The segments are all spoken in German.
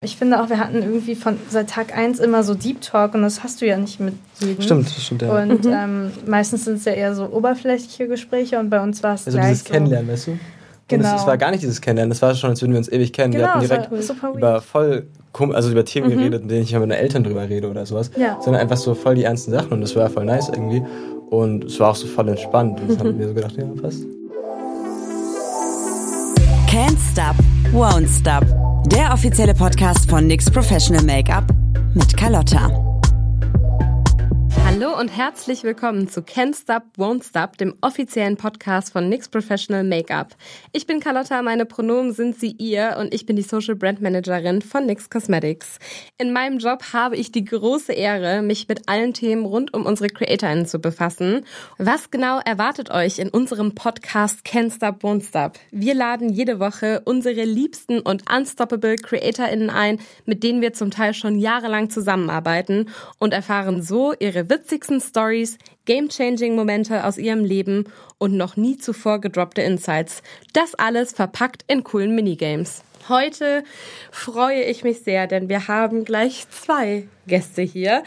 Ich finde auch, wir hatten irgendwie von seit Tag 1 immer so Deep Talk und das hast du ja nicht mit jedem. Stimmt, stimmt, ja. Und mhm. ähm, meistens sind es ja eher so oberflächliche Gespräche und bei uns war es Also dieses so Kennenlernen, weißt du? Genau. Es, war gar nicht dieses Kennenlernen, das war schon, als würden wir uns ewig kennen. Genau, wir hatten direkt über voll, also über Themen mhm. geredet, mit denen ich mit meinen Eltern drüber rede oder sowas. Ja. Sondern einfach so voll die ernsten Sachen und das war voll nice irgendwie. Und es war auch so voll entspannt. Und das haben wir so gedacht, ja, passt. Can't Stop, Won't Stop. Der offizielle Podcast von NYX Professional Makeup mit Carlotta. Hallo und herzlich willkommen zu Can't Stop, Won't Stop, dem offiziellen Podcast von NYX Professional Makeup. Ich bin Carlotta, meine Pronomen sind sie ihr und ich bin die Social Brand Managerin von NYX Cosmetics. In meinem Job habe ich die große Ehre, mich mit allen Themen rund um unsere CreatorInnen zu befassen. Was genau erwartet euch in unserem Podcast Can't Stop, Won't Stop? Wir laden jede Woche unsere liebsten und unstoppable CreatorInnen ein, mit denen wir zum Teil schon jahrelang zusammenarbeiten und erfahren so ihre Witze witzigsten Stories, game-changing Momente aus ihrem Leben und noch nie zuvor gedroppte Insights. Das alles verpackt in coolen Minigames. Heute freue ich mich sehr, denn wir haben gleich zwei Gäste hier.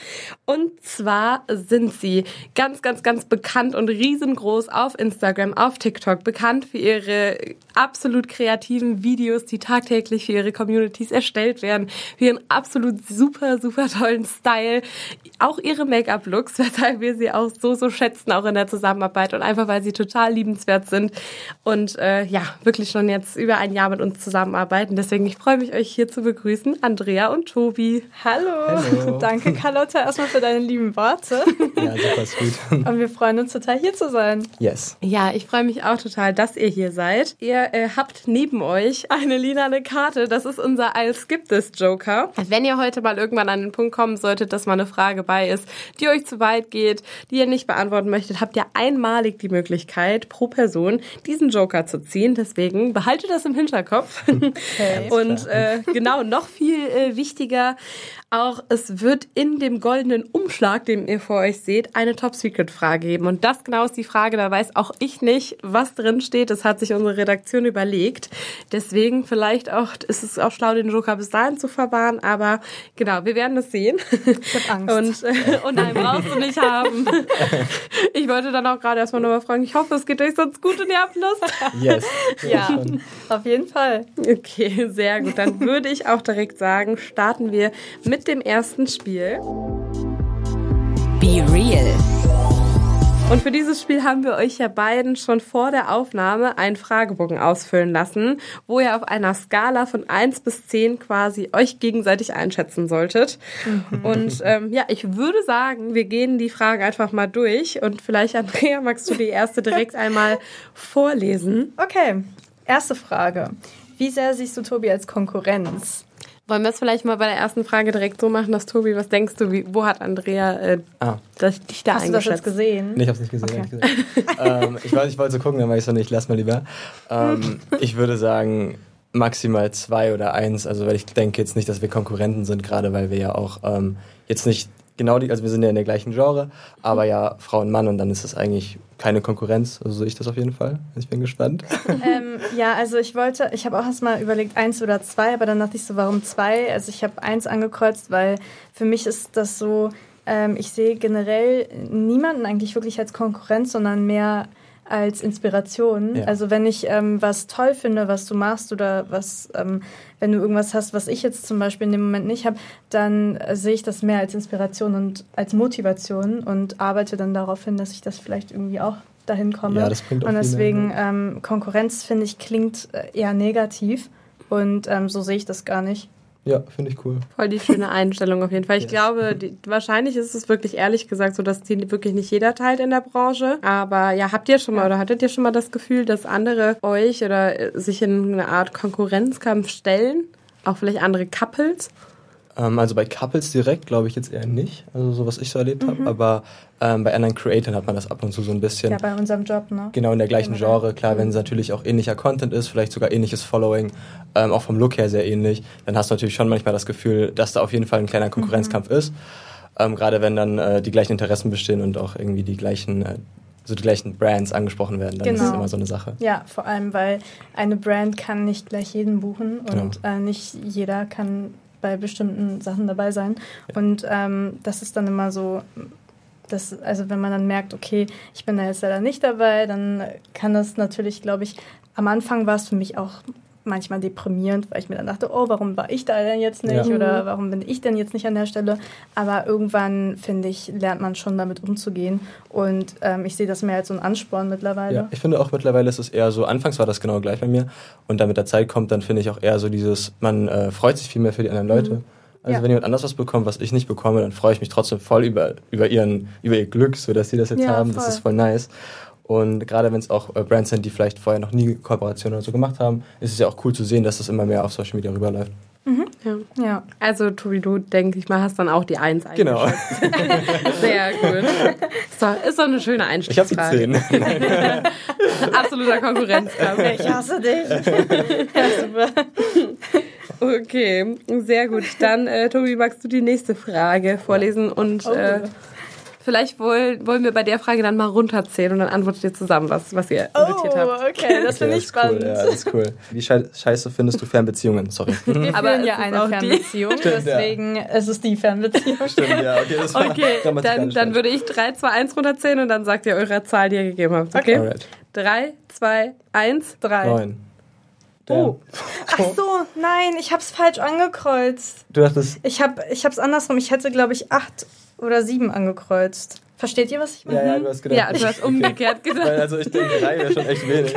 Und zwar sind sie ganz, ganz, ganz bekannt und riesengroß auf Instagram, auf TikTok, bekannt für ihre absolut kreativen Videos, die tagtäglich für ihre Communities erstellt werden, für ihren absolut super, super tollen Style, auch ihre Make-up-Looks, weshalb wir sie auch so, so schätzen, auch in der Zusammenarbeit und einfach, weil sie total liebenswert sind und äh, ja, wirklich schon jetzt über ein Jahr mit uns zusammenarbeiten. Deswegen, ich freue mich, euch hier zu begrüßen, Andrea und Tobi. Hallo. Hallo. Danke, Carlotta, erstmal für deine lieben Worte. Ja, super sweet. Und wir freuen uns total, hier zu sein. Yes. Ja, ich freue mich auch total, dass ihr hier seid. Ihr äh, habt neben euch eine lilane Karte. Das ist unser Als gibt es Joker. Wenn ihr heute mal irgendwann an den Punkt kommen solltet, dass mal eine Frage bei ist, die euch zu weit geht, die ihr nicht beantworten möchtet, habt ihr einmalig die Möglichkeit, pro Person diesen Joker zu ziehen. Deswegen behaltet das im Hinterkopf. Okay. Und äh, genau, noch viel äh, wichtiger, auch es wird in dem goldenen Umschlag, den ihr vor euch seht, eine Top-Secret-Frage geben. Und das genau ist die Frage, da weiß auch ich nicht, was drin steht. Das hat sich unsere Redaktion überlegt. Deswegen vielleicht auch, ist es auch schlau, den Joker bis dahin zu verwahren. Aber genau, wir werden es sehen. Ich hab Angst. Und, äh, und nein, brauchst du nicht haben. Ich wollte dann auch gerade erstmal nochmal fragen, ich hoffe, es geht euch sonst gut und ihr habt Lust. Yes. Ja, auf jeden Fall. Okay, sehr gut. Dann würde ich auch direkt sagen, starten wir mit mit dem ersten Spiel. Be Real. Und für dieses Spiel haben wir euch ja beiden schon vor der Aufnahme einen Fragebogen ausfüllen lassen, wo ihr auf einer Skala von 1 bis 10 quasi euch gegenseitig einschätzen solltet. Mhm. Und ähm, ja, ich würde sagen, wir gehen die Fragen einfach mal durch. Und vielleicht, Andrea, magst du die erste direkt einmal vorlesen? Okay, erste Frage. Wie sehr siehst du Tobi als Konkurrenz? Wollen wir es vielleicht mal bei der ersten Frage direkt so machen, dass Tobi, was denkst du, wie, wo hat Andrea äh, ah. das, dich da Hast du das jetzt gesehen? Nee, ich habe es nicht gesehen. Okay. ähm, ich, wollte, ich wollte so gucken, dann war ich so, nicht, lass mal lieber. Ähm, ich würde sagen, maximal zwei oder eins. Also, weil ich denke jetzt nicht, dass wir Konkurrenten sind, gerade weil wir ja auch ähm, jetzt nicht genau die, also wir sind ja in der gleichen Genre, aber ja Frau und Mann und dann ist das eigentlich keine Konkurrenz. Also sehe ich das auf jeden Fall. Ich bin gespannt. Ähm, ja, also ich wollte, ich habe auch erstmal überlegt, eins oder zwei, aber dann dachte ich so, warum zwei? Also ich habe eins angekreuzt, weil für mich ist das so, ähm, ich sehe generell niemanden eigentlich wirklich als Konkurrenz, sondern mehr als Inspiration. Ja. Also wenn ich ähm, was toll finde, was du machst oder was, ähm, wenn du irgendwas hast, was ich jetzt zum Beispiel in dem Moment nicht habe, dann äh, sehe ich das mehr als Inspiration und als Motivation und arbeite dann darauf hin, dass ich das vielleicht irgendwie auch dahin komme. Ja, das bringt und deswegen ähm, Konkurrenz finde ich klingt äh, eher negativ und ähm, so sehe ich das gar nicht. Ja, finde ich cool. Voll die schöne Einstellung auf jeden Fall. Ich yes. glaube, die, wahrscheinlich ist es wirklich ehrlich gesagt so, dass die wirklich nicht jeder teilt in der Branche. Aber ja, habt ihr schon mal oder hattet ihr schon mal das Gefühl, dass andere euch oder äh, sich in eine Art Konkurrenzkampf stellen? Auch vielleicht andere Couples? Ähm, also bei Couples direkt glaube ich jetzt eher nicht, also so was ich so erlebt habe, mhm. aber ähm, bei anderen Creatoren hat man das ab und zu so ein bisschen. Ja, bei unserem Job, ne? Genau, in der gleichen Genre. Klar, mhm. wenn es natürlich auch ähnlicher Content ist, vielleicht sogar ähnliches Following, ähm, auch vom Look her sehr ähnlich, dann hast du natürlich schon manchmal das Gefühl, dass da auf jeden Fall ein kleiner Konkurrenzkampf mhm. ist. Ähm, Gerade wenn dann äh, die gleichen Interessen bestehen und auch irgendwie die gleichen äh, so die gleichen Brands angesprochen werden, dann genau. ist es immer so eine Sache. Ja, vor allem, weil eine Brand kann nicht gleich jeden buchen und genau. äh, nicht jeder kann bei bestimmten Sachen dabei sein. Und ähm, das ist dann immer so, dass, also wenn man dann merkt, okay, ich bin da jetzt leider nicht dabei, dann kann das natürlich, glaube ich, am Anfang war es für mich auch manchmal deprimierend, weil ich mir dann dachte, oh, warum war ich da denn jetzt nicht Ja. oder warum bin ich denn jetzt nicht an der Stelle? Aber irgendwann, finde ich, lernt man schon damit umzugehen und ähm, ich sehe das mehr als so ein Ansporn mittlerweile. Ja, ich finde auch mittlerweile ist es eher so, anfangs war das genau gleich bei mir und dann mit der Zeit kommt dann finde ich auch eher so dieses, man äh, freut sich viel mehr für die anderen Leute. Also Ja. wenn jemand anders was bekommt, was ich nicht bekomme, dann freue ich mich trotzdem voll über, über, ihren, über ihr Glück, so dass sie das jetzt Ja, haben. Das voll. ist voll nice. Und gerade wenn es auch äh, Brands sind, die vielleicht vorher noch nie Kooperationen oder so gemacht haben, ist es ja auch cool zu sehen, dass das immer mehr auf Social Media rüberläuft. Ja. Ja. Also, Tobi, du, denke ich mal, hast dann auch die Eins Genau. Sehr gut. Ist doch, ist doch eine schöne Ich habe die Einstiegsfrage. zehn. Absoluter Konkurrenzkampf. Ich hasse dich. ja, super. Okay, sehr gut. Dann, äh, Tobi, magst du die nächste Frage vorlesen und Oh. äh, vielleicht wollen, wollen wir bei der Frage dann mal runterzählen und dann antwortet ihr zusammen, was, was ihr notiert Oh, habt. okay, das finde Ja, ich ist cool. spannend. Ja, das ist cool. Wie schei scheiße findest du Fernbeziehungen? Sorry. Wir Aber führen es ja eine Fernbeziehung, Stimmt, ja. deswegen es ist die Fernbeziehung. Stimmt, ja, okay, das war Okay, dann, dann würde ich 3, 2, 1 runterzählen und dann sagt ihr eure Zahl, die ihr gegeben habt. Okay? Alright. 3, 2, 1. Drei. Neun. Oh. Ach so, nein, ich habe es falsch angekreuzt. Du dachtest, Ich habe ich es andersrum. Ich hätte, glaube ich, acht oder sieben angekreuzt. Versteht ihr, was ich meine? ja, ja, du hast gedacht. Ja, du hast umgekehrt Weil, gedacht. also ich denke, drei wäre schon echt wenig.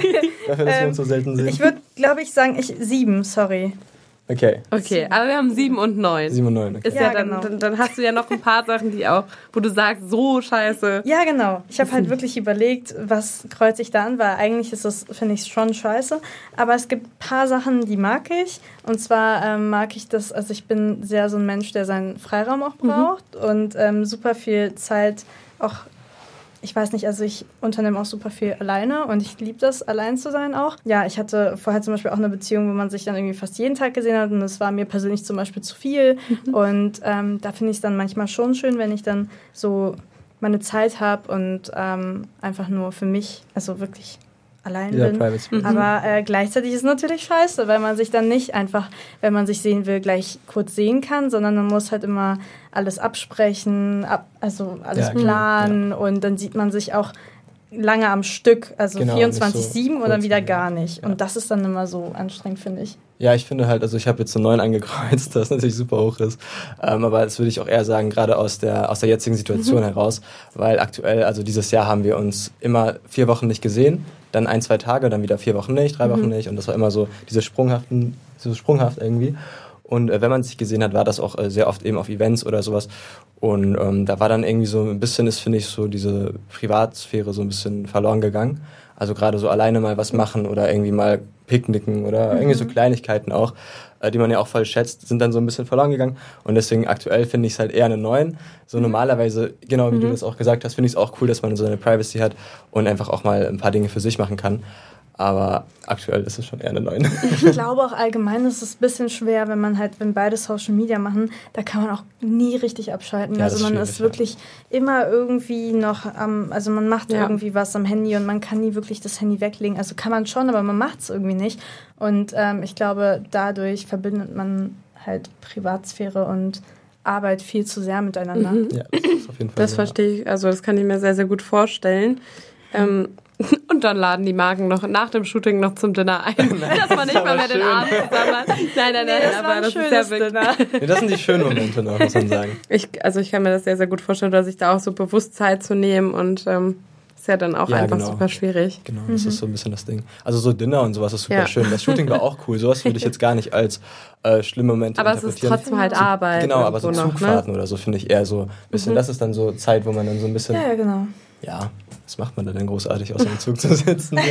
Dafür, dass wir Ähm, uns so selten sehen. Ich würde, glaube ich, sagen, ich sieben, sorry. Okay, Okay, aber wir haben 7 und 9. sieben und neun. Okay. Ist ja, Ja, dann, genau. dann, dann hast du ja noch ein paar Sachen, die auch, wo du sagst, so scheiße. Ja, genau. Ich habe halt wirklich überlegt, was kreuze ich da an, weil eigentlich ist das, finde ich, schon scheiße. Aber es gibt ein paar Sachen, die mag ich. Und zwar ähm, mag ich das, also ich bin sehr so ein Mensch, der seinen Freiraum auch braucht und ähm, super viel Zeit auch ich weiß nicht, also ich unternehme auch super viel alleine und ich liebe das, allein zu sein auch. Ja, ich hatte vorher zum Beispiel auch eine Beziehung, wo man sich dann irgendwie fast jeden Tag gesehen hat und es war mir persönlich zum Beispiel zu viel. Und ähm, da finde ich es dann manchmal schon schön, wenn ich dann so meine Zeit habe und ähm, einfach nur für mich, also wirklich allein Ja, bin. Space. Aber äh, gleichzeitig ist es natürlich scheiße, weil man sich dann nicht einfach, wenn man sich sehen will, gleich kurz sehen kann, sondern man muss halt immer alles absprechen, ab, also alles Ja, genau, planen und dann sieht man sich auch lange am Stück, also Genau, 24-7 nicht so dann wieder gar nicht. ja. Und das ist dann immer so anstrengend, finde ich. Ja, ich finde halt, also ich habe jetzt so neun angekreuzt, das natürlich super hoch ist. Ähm, aber das würde ich auch eher sagen, gerade aus der, aus der jetzigen Situation Mhm. heraus, weil aktuell, also dieses Jahr haben wir uns immer vier Wochen nicht gesehen, dann ein, zwei Tage, dann wieder vier Wochen nicht, drei Mhm. Wochen nicht und das war immer so diese sprunghaften, so sprunghaft irgendwie. Und äh, wenn man sich gesehen hat, war das auch äh, sehr oft eben auf Events oder sowas. Und ähm, da war dann irgendwie so ein bisschen, ist finde ich so diese Privatsphäre so ein bisschen verloren gegangen. Also gerade so alleine mal was machen oder irgendwie mal picknicken oder irgendwie so Kleinigkeiten auch, äh, die man ja auch voll schätzt, sind dann so ein bisschen verloren gegangen. Und deswegen aktuell finde ich es halt eher eine 9. So normalerweise, genau wie du das auch gesagt hast, finde ich es auch cool, dass man so eine Privacy hat und einfach auch mal ein paar Dinge für sich machen kann. Aber aktuell ist es schon eher eine 9. Ich glaube auch allgemein ist es ein bisschen schwer, wenn man halt, wenn beide Social Media machen, da kann man auch nie richtig abschalten. Ja, also man ist ja. wirklich immer irgendwie noch am, also man macht Ja. irgendwie was am Handy und man kann nie wirklich das Handy weglegen. Also kann man schon, aber man macht es irgendwie nicht. Und ähm, ich glaube, dadurch verbindet man halt Privatsphäre und Arbeit viel zu sehr miteinander. ja, das ist auf jeden Fall Das verstehe ich, also das kann ich mir sehr, sehr gut vorstellen. Ähm, und dann laden die Marken noch nach dem Shooting noch zum Dinner ein, dass man nicht mal mehr den Abend zusammen hat. Nein, nein, nein, Nee, das war aber ein das ist ja schönes wirklich. Nee, das sind die schönen Momente noch, muss man sagen. Ich, also ich kann mir das sehr, sehr gut vorstellen, dass sich da auch so bewusst Zeit zu nehmen und ähm, ist ja dann auch Ja, einfach genau. super schwierig. Genau, das ist so ein bisschen das Ding. Also so Dinner und sowas ist super Ja. schön. Das Shooting war auch cool. Sowas würde ich jetzt gar nicht als äh, schlimme Momente Aber es ist interpretieren. trotzdem halt Arbeit. Genau, aber so noch, ne? Zugfahrten oder so finde ich eher so ein bisschen, das ist dann so Zeit, wo man dann so ein bisschen, Ja, ja, ja, was macht man da denn großartig, außer im Zug zu sitzen?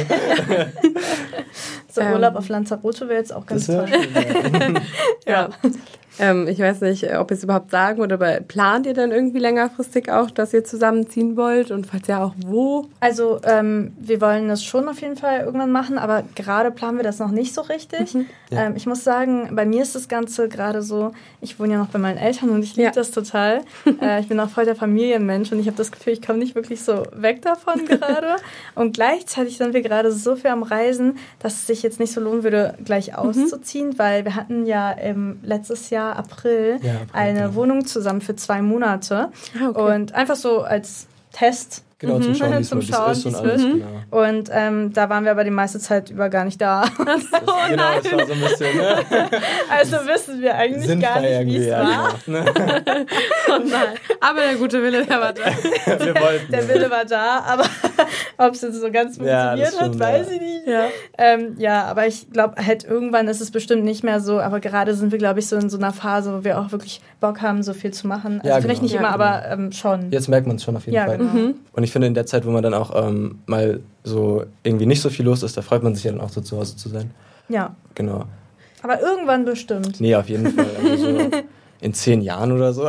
So Ähm. Urlaub auf Lanzarote wäre jetzt auch ganz toll. wäre Ja. ähm, ich weiß nicht, ob ihr es überhaupt sagen oder aber plant ihr dann irgendwie längerfristig auch, dass ihr zusammenziehen wollt und falls ja auch wo? Also ähm, wir wollen das schon auf jeden Fall irgendwann machen, aber gerade planen wir das noch nicht so richtig. Ja. Ähm, ich muss sagen, bei mir ist das Ganze gerade so, ich wohne ja noch bei meinen Eltern und ich liebe Ja. das total. äh, ich bin auch voll der Familienmensch und ich habe das Gefühl, ich komme nicht wirklich so weg davon gerade. und gleichzeitig sind wir gerade so viel am Reisen, dass es sich jetzt nicht so lohnen würde, gleich auszuziehen, weil wir hatten ja letztes Jahr Jahr April, Ja, April, eine genau. Wohnung zusammen für zwei Monate. Ah, okay. Und einfach so als Test. Genau, zum Schauen, wie es ist und alles. wird. Genau. Und ähm, da waren wir aber die meiste Zeit über gar nicht da. Das, genau, das war so ein bisschen ne? Also wissen wir eigentlich gar sinnfrei nicht, wie es Ja, war. genau. Oh nein. Aber der gute Wille, der war da. Wir wollten. Der ja. Wille war da, aber ob es jetzt so ganz Ja, funktioniert hat, stimmt, weiß ja. ich nicht. Ja. Ähm, ja, aber ich glaube, halt irgendwann ist es bestimmt nicht mehr so. Aber gerade sind wir, glaube ich, so in so einer Phase, wo wir auch wirklich Bock haben, so viel zu machen. Also Ja, vielleicht genau. nicht immer, Ja, aber ähm, schon. Jetzt merkt man es schon auf jeden ja, Fall. genau. Und ich finde, in der Zeit, wo man dann auch ähm, mal so irgendwie nicht so viel los ist, da freut man sich ja dann auch so zu Hause zu sein. Ja, Genau. aber irgendwann bestimmt. Nee, auf jeden Fall. Also so in zehn Jahren oder so.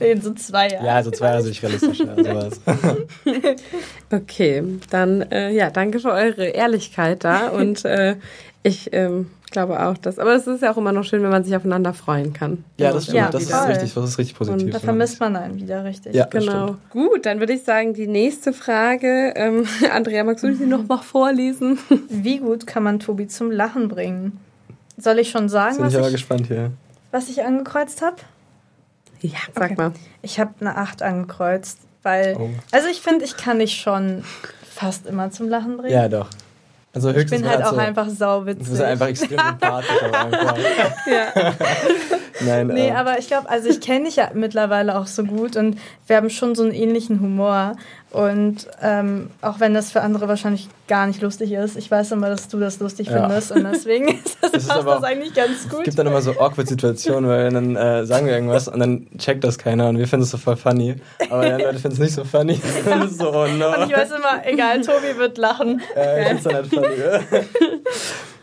In so zwei Jahren. Ja, also zwei Jahre sehe ich realistischer. Sowas. Okay, dann äh, ja, danke für eure Ehrlichkeit da und äh, ich ähm, glaube auch, dass. Aber es ist ja auch immer noch schön, wenn man sich aufeinander freuen kann. Ja, das stimmt. Ja, das ist richtig, das ist richtig positiv. Da ja. vermisst man einen wieder richtig. Ja, das Genau. stimmt. Gut, dann würde ich sagen, die nächste Frage. Ähm, Andrea, magst du sie noch mal vorlesen? Wie gut kann man Tobi zum Lachen bringen? Soll ich schon sagen, Bin was ich aber ich, gespannt hier. was ich angekreuzt habe? Ja, sag Okay. mal. Ich habe eine 8 angekreuzt, weil. Oh. Also ich finde, ich kann dich schon fast immer zum Lachen bringen. Ja, doch. Also ich bin halt auch so, einfach Du sauwitzig. bist einfach extrem sympathisch. aber einfach. Ja. Nein, Nee, ähm, aber ich glaube, also ich kenne dich ja mittlerweile auch so gut und wir haben schon so einen ähnlichen Humor. Und ähm, auch wenn das für andere wahrscheinlich gar nicht lustig ist, ich weiß immer, dass du das lustig Ja. findest und deswegen ist das, Das ist passt aber das auch- eigentlich ganz gut. Es gibt dann immer so awkward Situationen, weil dann äh, sagen wir irgendwas und dann checkt das keiner und wir finden es so voll funny. Aber die anderen Leute finden es nicht so funny. So, oh no. und ich weiß immer, egal, Tobi wird lachen. äh, ich find's dann halt funny.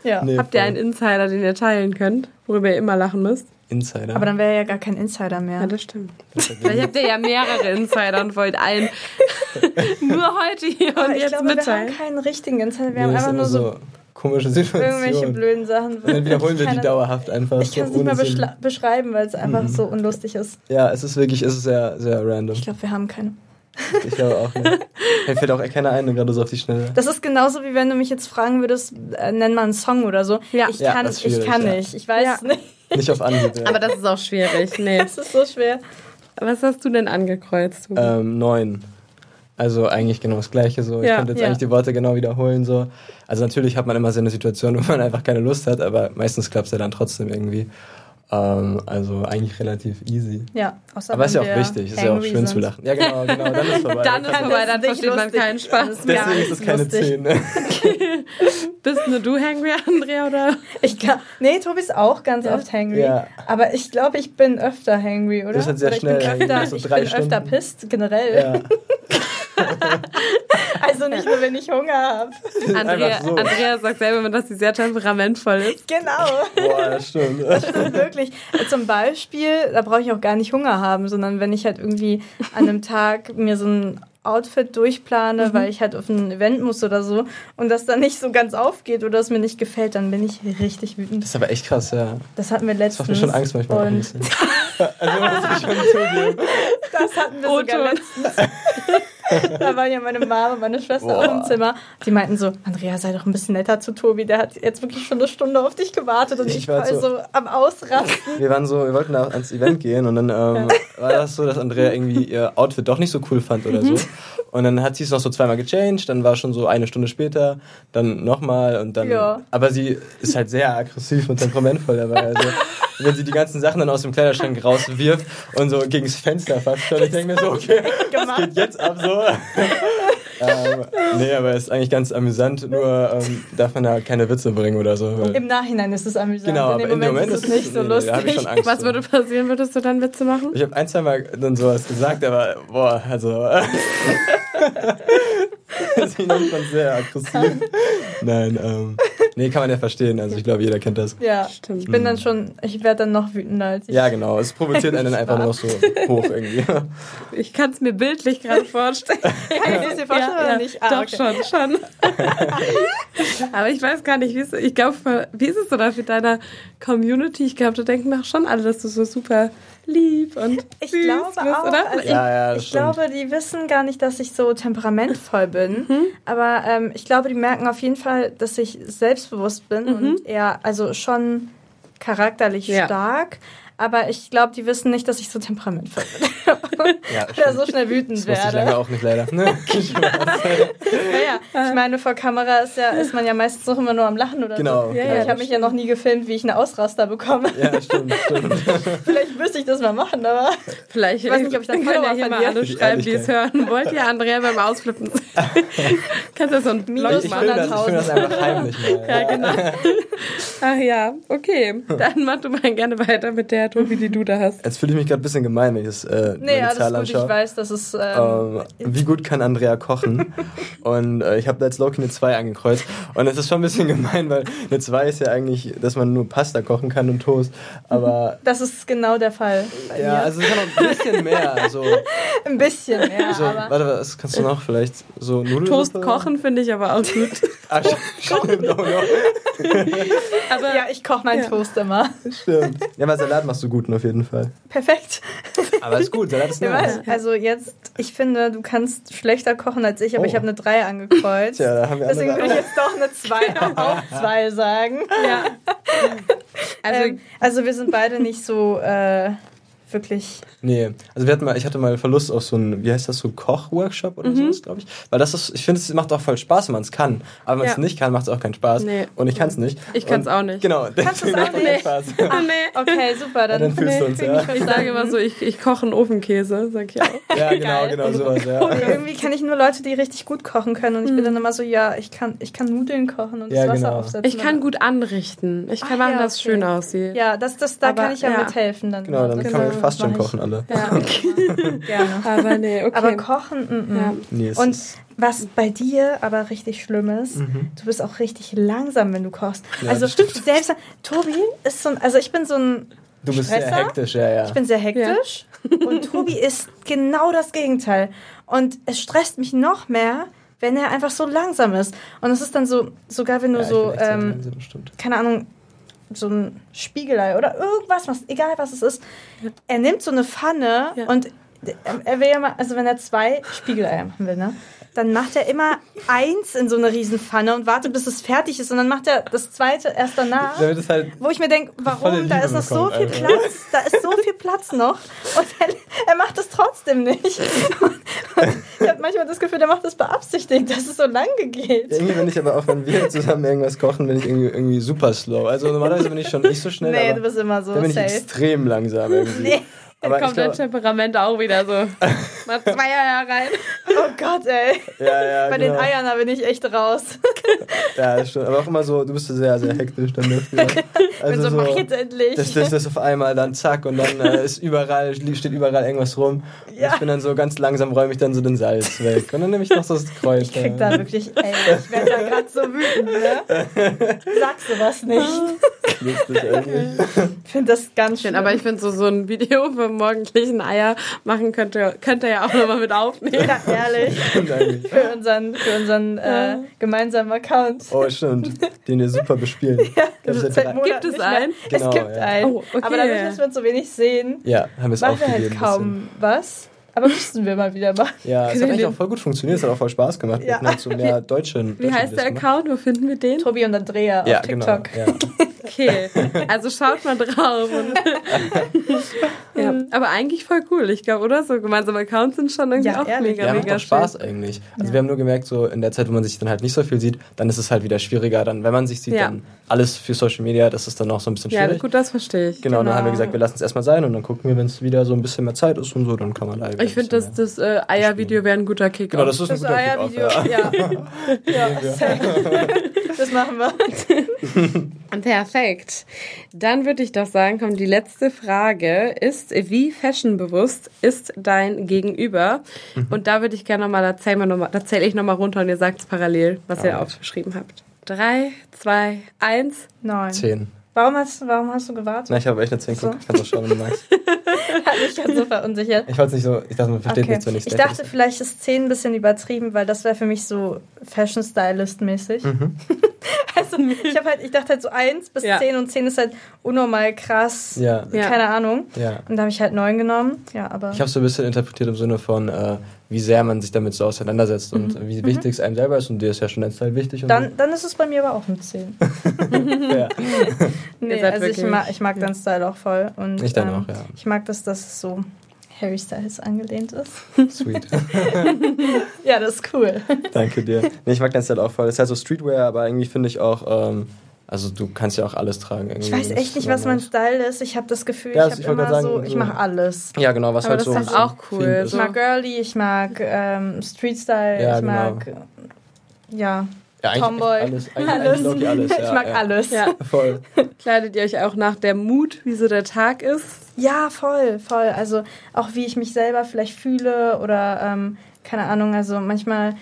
Ja. Nee, Habt ihr einen Insider, den ihr teilen könnt, worüber ihr immer lachen müsst? Insider? Aber dann wäre ja gar kein Insider mehr. Ja, das stimmt. Vielleicht habt ihr ja mehrere Insider und wollt einen nur heute hier und ich jetzt glaube, wir haben mitteilen. keinen richtigen Insider. Wir Nee, haben einfach nur so, so komische Situationen. irgendwelche blöden Sachen. Und dann wiederholen wir die dauerhaft einfach. Ich so kann es nicht mal Sinn. beschreiben, weil es einfach Mhm. so unlustig ist. Ja, es ist wirklich, es ist sehr, sehr random. Ich glaube, wir haben keine. Ich glaube auch nicht. Mir fällt auch keiner ein, gerade so auf die Schnelle. Das ist genauso wie wenn du mich jetzt fragen würdest, äh, nenn mal einen Song oder so. Ja. ich Ja, kann, ich kann ja. nicht. Ich weiß Ja. es nicht. Nicht auf Anhieb. Ja. Aber das ist auch schwierig. Nee. Es ist so schwer. Was hast du denn angekreuzt? Ähm, neun. Also eigentlich genau das Gleiche so. Ich Ja. könnte jetzt Ja. eigentlich die Worte genau wiederholen so. Also natürlich hat man immer so eine Situation, wo man einfach keine Lust hat, aber meistens klappt es ja dann trotzdem irgendwie. Ähm, also eigentlich relativ easy. Ja, außer Aber ist ja auch wichtig, ist ja auch schön sind. zu lachen. Ja genau, genau, dann ist vorbei. Dann ist Dann vorbei, ist dann nicht versteht man lustig. keinen Spaß Das ist mehr. Deswegen ist es keine lustig. 10. Ne? Bist nur du hangry, Andrea, oder? Ich kann, nee, Tobi ist auch ganz Ja. oft hangry. Ja. Aber ich glaube, ich bin öfter hangry, oder? bist halt sehr oder ich schnell bin hangry, öfter, so ich bin öfter pisst, generell. Ja. Also nicht nur, wenn ich Hunger habe. Andrea, so. Andrea sagt selber immer, dass sie sehr temperamentvoll ist. Genau. Boah, das stimmt. stimmt wirklich. Zum Beispiel, da brauche ich auch gar nicht Hunger haben, sondern wenn ich halt irgendwie an einem Tag mir so ein Outfit durchplane, Mhm. weil ich halt auf ein Event muss oder so und das dann nicht so ganz aufgeht oder es mir nicht gefällt, dann bin ich richtig wütend. Das ist aber echt krass, ja. Das hatten wir Das macht letztens. mir schon Angst manchmal Und bisschen. Also muss ich schon zugeben. das hatten wir Oh, sogar letztens. Da waren ja meine Mama und meine Schwester Boah. auch im Zimmer. Die meinten so, Andrea, sei doch ein bisschen netter zu Tobi. Der hat jetzt wirklich schon eine Stunde auf dich gewartet und Ich ich, war so- so am Ausrasten. Wir waren so, wir wollten da ans Event gehen und dann ähm, war das so, dass Andrea irgendwie ihr Outfit doch nicht so cool fand oder so. Und dann hat sie es noch so zweimal gechanged, dann war schon so eine Stunde später, dann nochmal und dann. Ja. Aber sie ist halt sehr aggressiv und temperamentvoll dabei. Also wenn sie die ganzen Sachen dann aus dem Kleiderschrank rauswirft und so gegens Fenster fasst, ich denke mir so, okay, was Gemacht. geht jetzt ab so? ähm, nee, aber ist eigentlich ganz amüsant, nur ähm, darf man da keine Witze bringen oder so. Im Nachhinein ist es amüsant. Genau, in aber dem Moment, ist es nicht so nee, ich lustig. Angst. Was würde passieren, würdest du dann Witze machen? Ich habe ein, zwei Mal dann sowas gesagt, aber boah, also. das ist noch schon sehr aggressiv. Nein, ähm. Nee, kann man ja verstehen. Also ich glaube, jeder kennt das. Ja, Stimmt. ich bin dann schon, ich werde dann noch wütender als ich. Ja, genau. Es provoziert einen dann einfach nur noch so hoch irgendwie. Ich kann es mir bildlich gerade vorstellen. Kann ich dir vorstellen oder nicht? Ah, Doch, okay. schon, schon. Aber ich weiß gar nicht, wie es, ich glaube, wie ist es so da für deine Community? Ich glaube, da denken doch schon alle, dass du so super lieb und Ich süß glaube bist, auch, oder? also Ja, ja, ich stimmt. glaube, die wissen gar nicht, dass ich so temperamentvoll bin. Aber ähm, ich glaube, die merken auf jeden Fall, dass ich selbstbewusst bin und eher, also schon charakterlich Ja. stark. Aber ich glaube, die wissen nicht, dass ich so temperamentvoll bin. Ja, Oder so schnell wütend Das wusste ich lange werde. auch nicht leider. Ne? Naja, ich meine, vor Kamera ist, ja, ist man ja meistens auch immer nur am Lachen oder Genau, so. Ja, Aber ja, ich habe mich ja noch nie gefilmt, wie ich eine Ausraster bekomme. ja, stimmt, stimmt. Vielleicht müsste ich das mal machen, aber Vielleicht Ich weiß nicht, ob ich dann können ja hier mal alle schreiben, die es hören. Wollt ihr Andrea beim Ausflippen? Kannst du so ein Minus Ich machen? filme das, ich das einfach heimlich mal. Ja, genau. Ach ja, okay. Dann mach du mal gerne weiter mit der Tobi, die du da hast. Jetzt fühle ich mich gerade ein bisschen gemein, wenn ich das äh, nee, alles Zahl gut. Ich weiß, dass es ähm, Ähm, wie gut kann Andrea kochen? und äh, ich habe da jetzt Loki eine 2 angekreuzt. Und es ist schon ein bisschen gemein, weil eine 2 ist ja eigentlich, dass man nur Pasta kochen kann und Toast. Aber das ist genau der Fall. Bei ja, mir. also es kann auch ein bisschen mehr. Also, ein bisschen mehr, so, aber warte, was kannst du noch? Vielleicht so Nudeln? Toast kochen finde ich aber auch gut. Ah, stimmt, oh, no. Aber ja, ich koche meinen Ja. Toast immer. stimmt. Ja, aber Salat machst du gut auf jeden Fall. Perfekt. Aber ist gut, Salat ist Ja, nice. weil- Also jetzt, ich finde, du kannst schlechter kochen als ich, aber Oh. ich habe eine 3 angekreuzt. Tja, da haben wir Deswegen würde ich jetzt doch eine 2 auf 2 sagen. ja. Also, ähm, also wir sind beide nicht so äh, wirklich. Nee, also wir hatten mal, ich hatte mal Verlust auf so einen, wie heißt das, so Koch-Workshop oder sowas, glaube ich. Weil das ist, ich finde, es macht auch voll Spaß, wenn man es kann. Aber wenn man es Ja. nicht kann, macht es auch keinen Spaß. Nee. Und ich kann es nicht. Ich kann's Und- auch nicht. Genau, deswegen macht auch es keinen nicht? Spaß. ah, nee. Okay, super. Dann, dann fühlst du uns, ja. ich Ich sage immer so, ich, ich koche einen Ofenkäse, sag ich auch. Ja, genau, Geil. genau, sowas, ja. Nee, irgendwie kenne ich nur Leute, die richtig gut kochen können und ich bin dann immer so, ja, ich kann, ich kann Nudeln kochen und Ja, das Wasser genau. aufsetzen. Ich kann gut anrichten. Ich kann Ah, machen, ja, dass es schön aussieht. Ja, das, das, da Aber, kann ich ja, ja. mithelfen dann. Genau, dann können wir äh, fast schon kochen alle. Ja. Gerne. Aber nee, okay. Aber kochen, mm, mm. Ja. Nee, es Und was bei dir aber richtig schlimm ist, du bist auch richtig langsam, wenn du kochst. Ja, also selbst Tobi ist so ein, also ich bin so ein du bist sehr Stresser? hektisch, ja, ja. Ich bin sehr hektisch und Tobi ist genau das Gegenteil. Und es stresst mich noch mehr, wenn er einfach so langsam ist. Und es ist dann so, sogar wenn du ja, so, sehr ähm, langsam, stimmt. keine Ahnung, so ein Spiegelei oder irgendwas, was, egal was es ist. Er nimmt so eine Pfanne Ja. und er will ja mal, also wenn er zwei Spiegeleier machen will, ne? Dann macht er immer eins in so eine Riesenpfanne und wartet, bis es fertig ist. Und dann macht er das zweite erst danach. Halt Wo ich mir denke, warum? Da ist noch so viel einfach. Platz. Da ist so viel Platz noch. Und er, er macht es trotzdem nicht. Und ich habe manchmal das Gefühl, der macht das beabsichtigt, dass es so lange geht. Irgendwie bin ich aber auch, wenn wir zusammen irgendwas kochen, bin ich irgendwie, irgendwie super slow. Also normalerweise bin ich schon nicht so schnell, Nee, du bist immer so dann bin ich safe. extrem langsam irgendwie. Nee. Aber kommt dein Temperament auch wieder so. Mal zwei Eier rein. Oh Gott, ey. ja, ja, Bei genau. den Eiern, da bin ich echt raus. Ja, das stimmt. Aber auch immer so, du bist so sehr, sehr hektisch dann dafür. bin Also so, mach jetzt endlich. das, das, das auf einmal, dann zack und dann äh, ist überall, steht überall irgendwas rum. Ja. Und ich bin dann so ganz langsam, räume ich dann so den Salz weg. Und dann nehme ich noch so das Kreuz. ich krieg da wirklich, ey, ich werde da gerade so wütend, ne? Sagst du was nicht? Lustig eigentlich. Ich finde das ganz schön. Aber ich finde, so, so ein Video vom morgendlichen Eier machen könnte, könnte ja auch nochmal mit aufnehmen. ja, ehrlich. Stimmt eigentlich. Für unseren, für unseren äh, gemeinsamen Account. Oh, stimmt. Den wir super bespielen. Glaub, Das seit Gibt es einen? Genau, es gibt ja. einen. Oh, okay. Aber dadurch, dass wir uns so wenig sehen, ja, haben wir es machen wir halt kaum was. Aber müssten wir mal wieder machen. Ja, es hat eigentlich auch voll gut funktioniert. Es hat auch voll Spaß gemacht. Wir Ja. hatten halt so mehr deutsche. Wie heißt der Account? Wo finden wir den? Tobi und Andrea Ja, auf genau. TikTok. Ja. Okay, also schaut mal drauf. Und ja, aber eigentlich voll cool, ich glaube, oder? So gemeinsame Accounts sind schon irgendwie Ja, auch ehrlich. mega, Ja, macht mega auch Spaß schön. eigentlich. Also wir haben nur gemerkt, so in der Zeit, wo man sich dann halt nicht so viel sieht, dann ist es halt wieder schwieriger. Dann, wenn man sich sieht, Ja. dann alles für Social Media, das ist dann auch so ein bisschen Ja, schwierig. gut, das verstehe ich. Genau, dann haben wir Genau. gesagt, wir lassen es erstmal sein und dann gucken wir, wenn es wieder so ein bisschen mehr Zeit ist und so, dann kann man da wieder Ich finde, das, das äh, Eier-Video wäre ein guter Kick. Genau, das ist ein Das guter Eiervideo, Kick-Off, ja. ja. das machen wir. Perfekt. Dann würde ich doch sagen, kommt die letzte Frage ist, wie fashionbewusst ist dein Gegenüber? Mhm. Und da würde ich gerne nochmal, da zähle noch mal, da zähl ich nochmal runter und ihr sagt es parallel, was ihr Alright. aufgeschrieben habt. Drei, zwei, eins. Neun. Zehn. Warum hast, warum hast du gewartet? Na, ich habe echt eine 10 So. Guck, kannst du schauen, wenn du magst. Hat mich ganz so verunsichert. Ich wollte nicht so, ich dachte, man versteht Okay. nichts, wenn ich Ich dachte, vielleicht ist 10 ein bisschen übertrieben, weil das wäre für mich so Fashion-Stylist-mäßig. Mhm. Weißt du, ich, hab halt, ich dachte halt so 1 bis Ja. 10 und 10 ist halt unnormal krass. Ja. Ja. Keine Ahnung. Ja. Und da habe ich halt 9 genommen. Ja, aber. Ich habe so ein bisschen interpretiert im Sinne von, äh, wie sehr man sich damit so auseinandersetzt und wie wichtig es einem selber ist. Und dir ist ja schon ein Teil wichtig. Und Mhm. dann, dann ist es bei mir aber auch eine 10. so. ja. Nee, also ich mag, ich mag deinen Style auch voll. Und, Ich dann ähm, auch, ja. Ich mag, dass das so Harry Styles angelehnt ist. Sweet. Ja, das ist cool. Danke dir. Nee, ich mag dein Style auch voll. Das ist halt so Streetwear, aber irgendwie finde ich auch, ähm, also du kannst ja auch alles tragen. Irgendwie. Ich weiß Das echt nicht, was mein. Style ist. Ich habe das Gefühl, Ja, ich ich habe immer gerade so, sagen, ich mache alles. Ja, genau, was Aber halt das so. ist auch cool, Ich mag Girly, ich mag ähm, Street Style, Ja, ich genau. mag ja, Ja, eigentlich Tomboy. alles. Eigentlich, eigentlich Loki alles. Ja, ich mag ja. alles. Ja. Voll. Kleidet ihr euch auch nach der Mut, wie so der Tag ist? Ja, voll, voll. Also auch wie ich mich selber vielleicht fühle oder ähm, keine Ahnung, also manchmal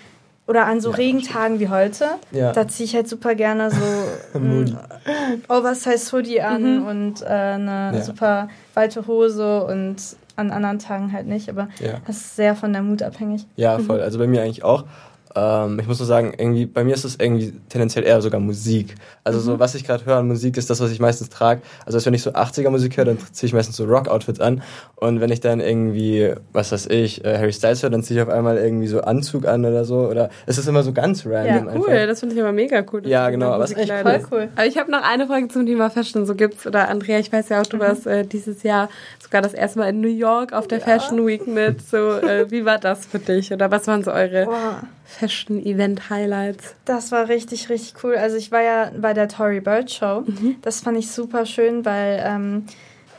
oder an so Ja, Regentagen wie heute, Ja. da ziehe ich halt super gerne so Oversize Hoodie an und äh, eine Ja. super weite Hose und an anderen Tagen halt nicht, aber Ja. das ist sehr von der Mut abhängig. Ja, voll. Also bei mir eigentlich auch. Ähm, ich muss nur sagen, irgendwie, bei mir ist es irgendwie tendenziell eher sogar Musik. Also so, was ich gerade höre an Musik, ist das, was ich meistens trage. Also als wenn ich so 80er Musik höre, dann ziehe ich meistens so Rock-Outfits an. Und wenn ich dann irgendwie, was weiß ich, äh, Harry Styles höre, dann ziehe ich auf einmal irgendwie so Anzug an oder so. Oder es ist immer so ganz random Ja, Cool, einfach. das finde ich aber mega cool. Ja, genau, aber es ist echt. Voll cool. Aber ich habe noch eine Frage zum Thema Fashion. So gibt's oder Andrea, ich weiß ja auch, du warst äh, dieses Jahr sogar das erste Mal in New York auf der Fashion Week mit. So, äh, wie war das für dich? Oder was waren so eure Boah. Fashion Event Highlights? Das war richtig, richtig cool. Also ich war ja bei der Tory Bird Show. Mhm. Das fand ich super schön, weil ähm,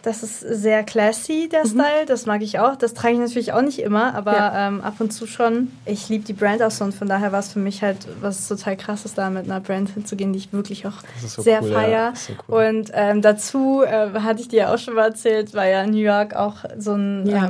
das ist sehr classy, der Mhm. Style. Das mag ich auch. Das trage ich natürlich auch nicht immer, aber Ja. ähm, ab und zu schon. Ich liebe die Brand auch so und von daher war es für mich halt was total krasses, da mit einer Brand hinzugehen, die ich wirklich auch so sehr cool, ja. feier. Ist so cool. Und ähm, dazu äh, hatte ich dir ja auch schon mal erzählt, war ja New York auch so ein Ja.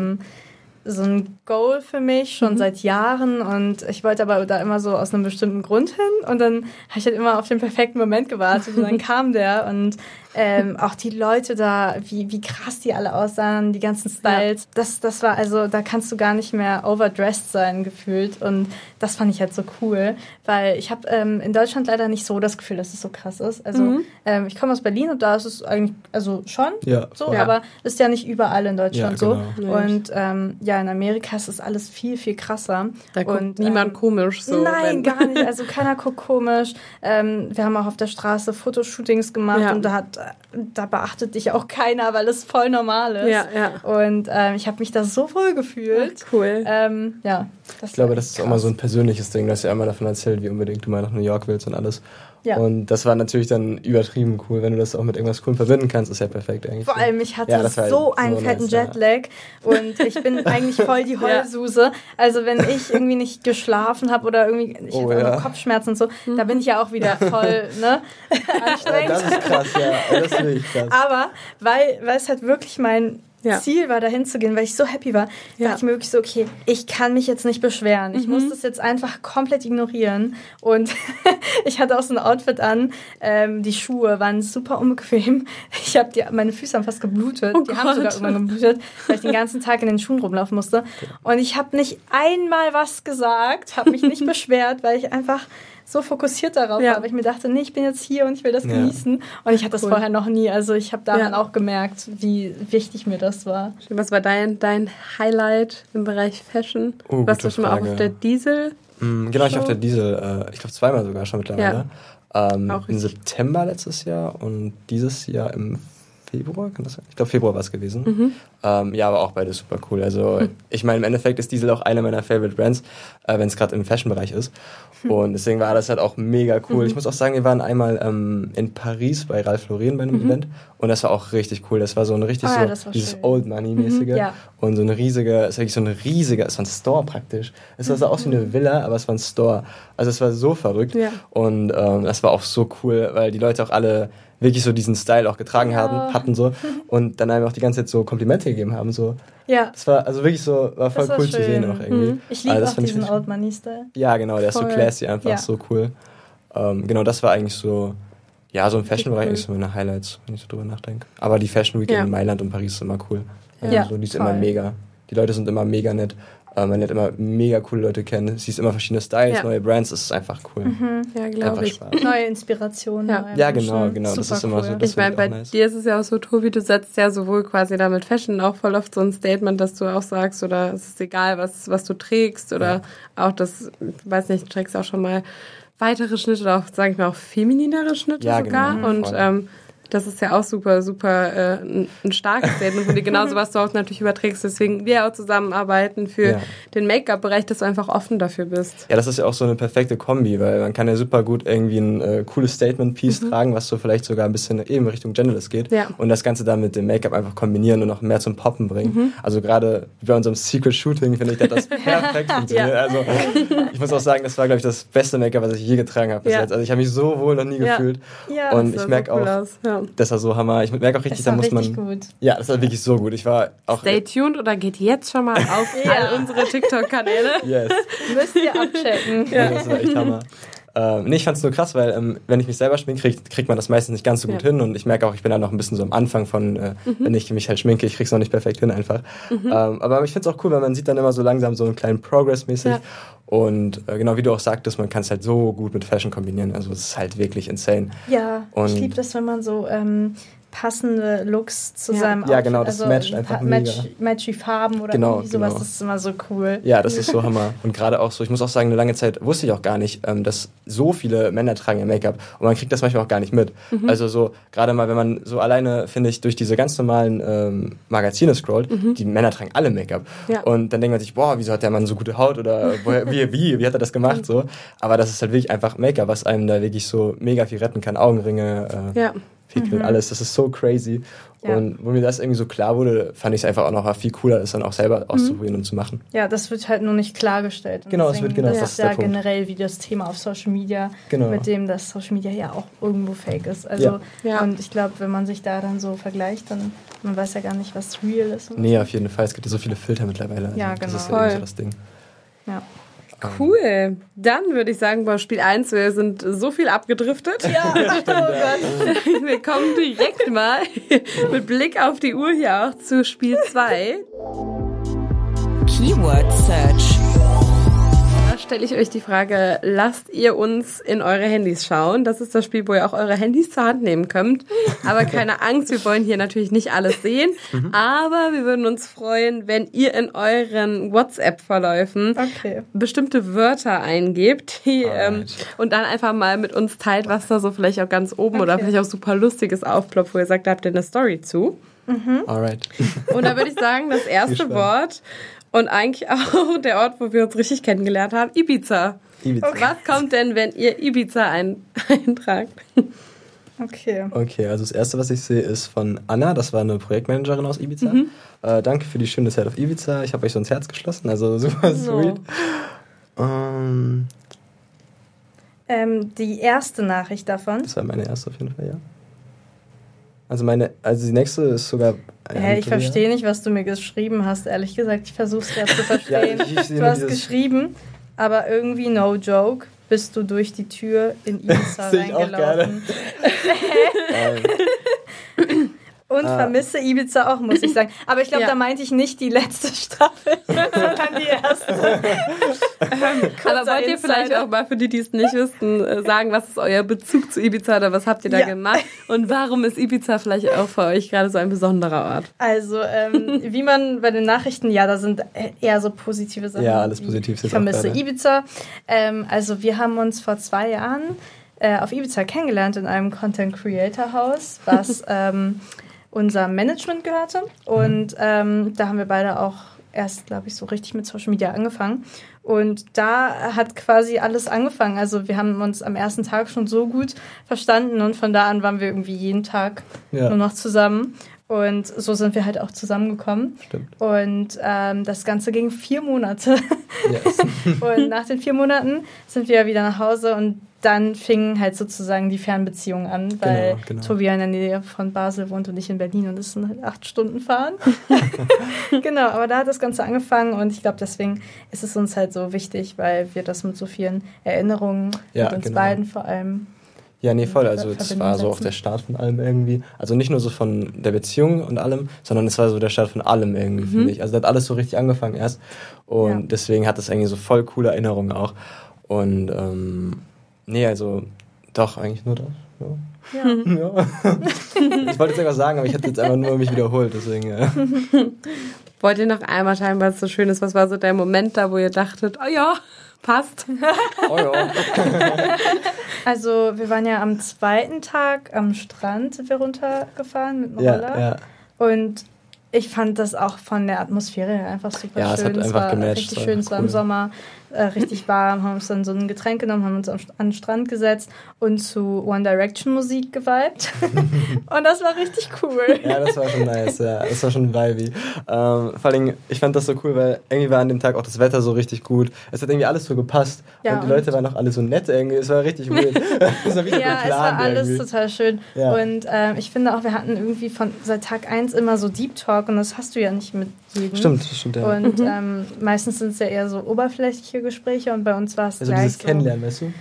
So ein Goal für mich schon seit Jahren und ich wollte aber da immer so aus einem bestimmten Grund hin und dann habe ich halt immer auf den perfekten Moment gewartet und dann kam der und ähm, auch die Leute da, wie, wie krass die alle aussahen, die ganzen Styles, das, das war also, da kannst du gar nicht mehr overdressed sein gefühlt und das fand ich halt so cool, weil ich habe ähm, in Deutschland leider nicht so das Gefühl, dass es so krass ist. Also ähm, ich komme aus Berlin und da ist es eigentlich, also schon Ja, so, voll. aber ist ja nicht überall in Deutschland Ja, so. genau. Und ähm, ja, in Amerika ist das alles viel, viel krasser. Da guckt und, niemand ähm, komisch so. Nein, gar nicht. Also keiner guckt komisch. Ähm, wir haben auch auf der Straße Fotoshootings gemacht Ja. und da hat da beachtet dich auch keiner, weil es voll normal ist. Ja, ja. Und ähm, ich habe mich da so wohl gefühlt. Cool. Ähm, ja, das Ich glaube, das ist krass. auch mal so ein persönliches Ding. Du hast ja einmal davon erzählt, wie unbedingt du mal nach New York willst und alles. Ja. Und das war natürlich dann übertrieben cool. Wenn du das auch mit irgendwas Coolem verbinden kannst, ist ja perfekt eigentlich. Vor allem, ich hatte Ja, war so halt einen so fetten nice, ja. Jetlag und ich bin eigentlich voll die Heulsuse. Also wenn ich irgendwie nicht geschlafen habe oder irgendwie ich Oh, ja. noch Kopfschmerzen und so, da bin ich ja auch wieder voll ne, Ja, anstrengend. das ist krass, ja. Das ist wirklich krass. Aber weil, weil es halt wirklich mein Ja. Ziel war, da hinzugehen, weil ich so happy war, Ja. dachte ich mir wirklich so, okay, ich kann mich jetzt nicht beschweren. Ich muss das jetzt einfach komplett ignorieren. Und ich hatte auch so ein Outfit an. Ähm, die Schuhe waren super unbequem. Ich habe die, meine Füße haben fast geblutet. Oh die haben Gott. sogar irgendwann geblutet, weil ich den ganzen Tag in den Schuhen rumlaufen musste. Und ich habe nicht einmal was gesagt, habe mich nicht beschwert, weil ich einfach so fokussiert darauf Ja. war, weil ich mir dachte, nee, ich bin jetzt hier und ich will das Ja. genießen. Und ich hatte das Cool. vorher noch nie. Also ich habe daran Ja. auch gemerkt, wie wichtig mir das war. Was war dein, dein Highlight im Bereich Fashion? Oh, Warst du schon mal auch Frage. auf der Diesel? Mm, Genau, ich auf der Diesel, äh, ich glaube zweimal sogar schon mittlerweile. Ähm, Auch Im. September letztes Jahr und dieses Jahr im Februar, kann das sein? Ich glaube, Februar war es gewesen. Mhm. Ähm, ja, aber auch beide super cool. Also, ich meine, im Endeffekt ist Diesel auch eine meiner Favorite Brands, äh, wenn es gerade im Fashion-Bereich ist. Hm. Und deswegen war das halt auch mega cool. Mhm. Ich muss auch sagen, wir waren einmal ähm, in Paris bei Ralph Lauren bei einem Event und das war auch richtig cool. Das war so ein richtig Ah ja, so, war dieses schön. Old Money-mäßige Ja. und so eine riesige, es ist wirklich so eine riesige, es war ein Store praktisch. Es sah so aus wie eine Villa, aber es war ein Store. Also es war so verrückt Ja. und ähm, das war auch so cool, weil die Leute auch alle wirklich so diesen Style auch getragen hatten, hatten so und dann einem auch die ganze Zeit so Komplimente gegeben haben so. Ja, Das war also wirklich so, war voll war cool zu sehen schön. auch irgendwie. ich Also liebe auch ich diesen Old Money Style. Ja, genau, der ist so Voll. classy einfach, Ja. so cool. Ähm, genau, das war eigentlich so, ja, so im Fashion-Bereich cool. ist so meine Highlights, wenn ich so drüber nachdenke. Aber die Fashion Week Ja. in Mailand und Paris ist immer cool. Ja, so, die ist voll. immer mega. Die Leute sind immer mega nett. Äh, man lernt immer mega coole Leute kennen, siehst immer verschiedene Styles, Ja. neue Brands, das ist einfach cool. Mhm. Ja, Einfach glaube ich. Spaß. Neue Inspirationen. Ja. neue Ja, genau, genau, das ist immer so cool. das Ich meine, bei nice. dir ist es ja auch so, Tobi, du setzt ja sowohl quasi da mit Fashion auch voll oft so ein Statement, dass du auch sagst, oder es ist egal, was, was du trägst, oder auch das, ich weiß nicht, du trägst auch schon mal weitere Schnitte oder auch, sage ich mal, auch femininere Schnitte Ja, sogar. genau, Und ähm, das ist ja auch super, super äh, ein, ein starkes Statement von dir. Genauso, was du auch natürlich überträgst. Deswegen wir auch zusammenarbeiten für Ja. den Make-up-Bereich, dass du einfach offen dafür bist. Ja, das ist ja auch so eine perfekte Kombi, weil man kann ja super gut irgendwie ein äh, cooles Statement-Piece tragen, was so vielleicht sogar ein bisschen eben Richtung Genderless geht. Mhm. Ja. Und das Ganze dann mit dem Make-up einfach kombinieren und noch mehr zum Poppen bringen. Mhm. Also gerade bei unserem Secret Shooting finde ich, dass das perfekt funktioniert. Ja. Also ich muss auch sagen, das war, glaube ich, das beste Make-up, was ich je getragen habe bis Ja. jetzt. Also ich habe mich so wohl noch nie Ja. gefühlt. Ja, und Das ich merke so cool auch, aus. Das war so Hammer. Ich merke auch Das richtig, da muss man. richtig gut. Ja, das war wirklich so gut. Ich war auch. Stay tuned oder geht jetzt schon mal auf all unsere TikTok-Kanäle. Yes. Müsst ihr abchecken. Ja. Das war echt Hammer. Ähm, nee, ich fand's nur krass, weil ähm, wenn ich mich selber schminke, krieg, kriegt man das meistens nicht ganz so gut Ja. hin und ich merke auch, ich bin da noch ein bisschen so am Anfang von, äh, wenn ich mich halt schminke, ich krieg's noch nicht perfekt hin einfach. Ähm, aber ich find's auch cool, weil man sieht dann immer so langsam so einen kleinen Progress mäßig Ja. und äh, genau wie du auch sagtest, man kann es halt so gut mit Fashion kombinieren, also es ist halt wirklich insane. Ja, Und- ich liebe das, wenn man so ähm, passende Looks zu Ja. seinem Ja, genau, das matcht einfach pa- mega. match, matchy Farben oder Genau, irgendwie sowas, genau. das ist immer so cool. Ja, das ist so Hammer. Und gerade auch so, ich muss auch sagen, eine lange Zeit wusste ich auch gar nicht, ähm, dass so viele Männer tragen ihr Make-up. Und man kriegt das manchmal auch gar nicht mit. Mhm. Also so, gerade mal, wenn man so alleine, finde ich, durch diese ganz normalen ähm, Magazine scrollt, die Männer tragen alle Make-up. Mhm. Ja. Und dann denkt man sich, boah, wieso hat der Mann so gute Haut oder woher, wie, wie, wie hat er das gemacht? So. Aber das ist halt wirklich einfach Make-up, was einem da wirklich so mega viel retten kann. Augenringe, äh, Ja. Pickel, alles. Das ist so crazy. Mhm. Ja. Und wo mir das irgendwie so klar wurde, fand ich es einfach auch noch viel cooler, das dann auch selber Mhm. auszuprobieren und zu machen. Ja, das wird halt nur nicht klargestellt. Und Genau, es wird- genau, das das ist ist der ja Punkt. generell wie das Thema auf Social Media, Genau. mit dem das Social Media ja auch irgendwo fake ist. Also, Ja. Ja. und ich glaube, wenn man sich da dann so vergleicht, dann man weiß ja gar nicht, was real ist. und Nee, auf jeden Fall. Es gibt ja so viele Filter mittlerweile. Also Ja, Das genau. ist ja irgendwie Voll. so das Ding. Ja. Cool. Dann würde ich sagen, bei Spiel 1, wir sind so viel abgedriftet. Ja, oh. Wir kommen direkt mal mit Blick auf die Uhr hier auch zu Spiel 2. Keyword Search. Stelle ich euch die Frage, lasst ihr uns in eure Handys schauen? Das ist das Spiel, wo ihr auch eure Handys zur Hand nehmen könnt. Aber keine Angst, wir wollen hier natürlich nicht alles sehen. Aber wir würden uns freuen, wenn ihr in euren WhatsApp-Verläufen Okay. bestimmte Wörter eingebt die, ähm, und dann einfach mal mit uns teilt, was da so vielleicht auch ganz oben oder Okay. vielleicht auch super lustiges aufploppt, wo ihr sagt, da habt ihr eine Story zu. Alright. Und da würde ich sagen, das erste. Wort und eigentlich auch der Ort, wo wir uns richtig kennengelernt haben, Ibiza. Ibiza. Was kommt denn, wenn ihr Ibiza ein eintragt? Okay. Okay, also das erste, was ich sehe, ist von Anna. Das war eine Projektmanagerin aus Ibiza. Mhm. Äh, danke für die schöne Zeit auf Ibiza. Ich habe euch so ins Herz geschlossen. Also super sweet. Ähm, Ähm, die erste Nachricht davon. das war meine erste auf jeden Fall, ja. Also meine, also die nächste ist sogar. Hä, ich verstehe nicht, was du mir geschrieben hast, ehrlich gesagt. Ich versuche es gerade zu verstehen. Ja, ich- ich sehe du hast geschrieben, aber irgendwie no joke, bist du durch die Tür in Ibiza Sehe ich auch reingelaufen. Ähm, Und Ah. vermisse Ibiza auch, muss ich sagen. Aber ich glaube, Ja. da meinte ich nicht die letzte Staffel, sondern die erste. Aber wollt ihr vielleicht auch mal für die, die es nicht wissen, äh, sagen, was ist euer Bezug zu Ibiza oder was habt ihr da Ja. gemacht? Und warum ist Ibiza vielleicht auch für euch gerade so ein besonderer Ort? Also, ähm, wie man bei den Nachrichten, ja, da sind eher so positive Sachen. Ja, alles positiv ist Ich vermisse. Ibiza. Ähm, also, wir haben uns vor zwei Jahren äh, auf Ibiza kennengelernt in einem Content Creator Haus, was ähm, unser Management gehörte. Und ähm, da haben wir beide auch erst, glaube ich, so richtig mit Social Media angefangen. Und da hat quasi alles angefangen. Also wir haben uns am ersten Tag schon so gut verstanden und von da an waren wir irgendwie jeden Tag Ja. nur noch zusammen. Und so sind wir halt auch zusammengekommen. Stimmt. Und ähm, das Ganze ging vier Monate. Yes. und nach den vier Monaten sind wir wieder nach Hause und dann fingen halt sozusagen die Fernbeziehungen an, weil Genau, genau. Tobi in der Nähe von Basel wohnt und ich in Berlin und es sind halt acht Stunden fahren. genau, aber da hat das Ganze angefangen und ich glaube, deswegen ist es uns halt so wichtig, weil wir das mit so vielen Erinnerungen Ja, mit uns genau. beiden vor allem Ja, nee, voll. Also das war so auch der Start von allem irgendwie. Also nicht nur so von der Beziehung und allem, sondern es war so der Start von allem irgendwie, mhm. finde ich. Also das hat alles so richtig angefangen erst. Und ja. deswegen hat das irgendwie so voll coole Erinnerungen auch. Und ähm, nee, also doch, eigentlich nur das. Ja. ja. ja. ich wollte jetzt irgendwas sagen, aber ich hätte jetzt einfach nur mich wiederholt, deswegen ja. Wollt ihr noch einmal teilen, was so schön ist? Was war so der Moment da, wo ihr dachtet, oh ja, passt? oh ja. also wir waren ja am zweiten Tag am Strand, sind wir runtergefahren mit dem Roller. Ja, ja. Und ich fand das auch von der Atmosphäre einfach super ja, schön. Es, hat einfach es war gematcht, richtig schön, es war cool. im Sommer äh, richtig warm, haben uns dann so ein Getränk genommen, haben uns an den Strand gesetzt und zu One Direction Musik geweibt. und das war richtig cool. Ja, das war schon nice, ja. Das war schon vibey. Ähm, vor allem, ich fand das so cool, weil irgendwie war an dem Tag auch das Wetter so richtig gut. Es hat irgendwie alles so gepasst. Ja, und die und Leute waren auch alle so nett irgendwie. Es war richtig weird. es war ja, es war alles irgendwie. total schön. Ja. Und ähm, ich finde auch, wir hatten irgendwie von seit Tag 1 immer so Deep Talk und das hast du ja nicht mit jedem. Stimmt, stimmt, ja. Und mhm. ähm, meistens sind es ja eher so oberflächliche Gespräche und bei uns war es also gleich dieses so Kennenlernen, weißt du?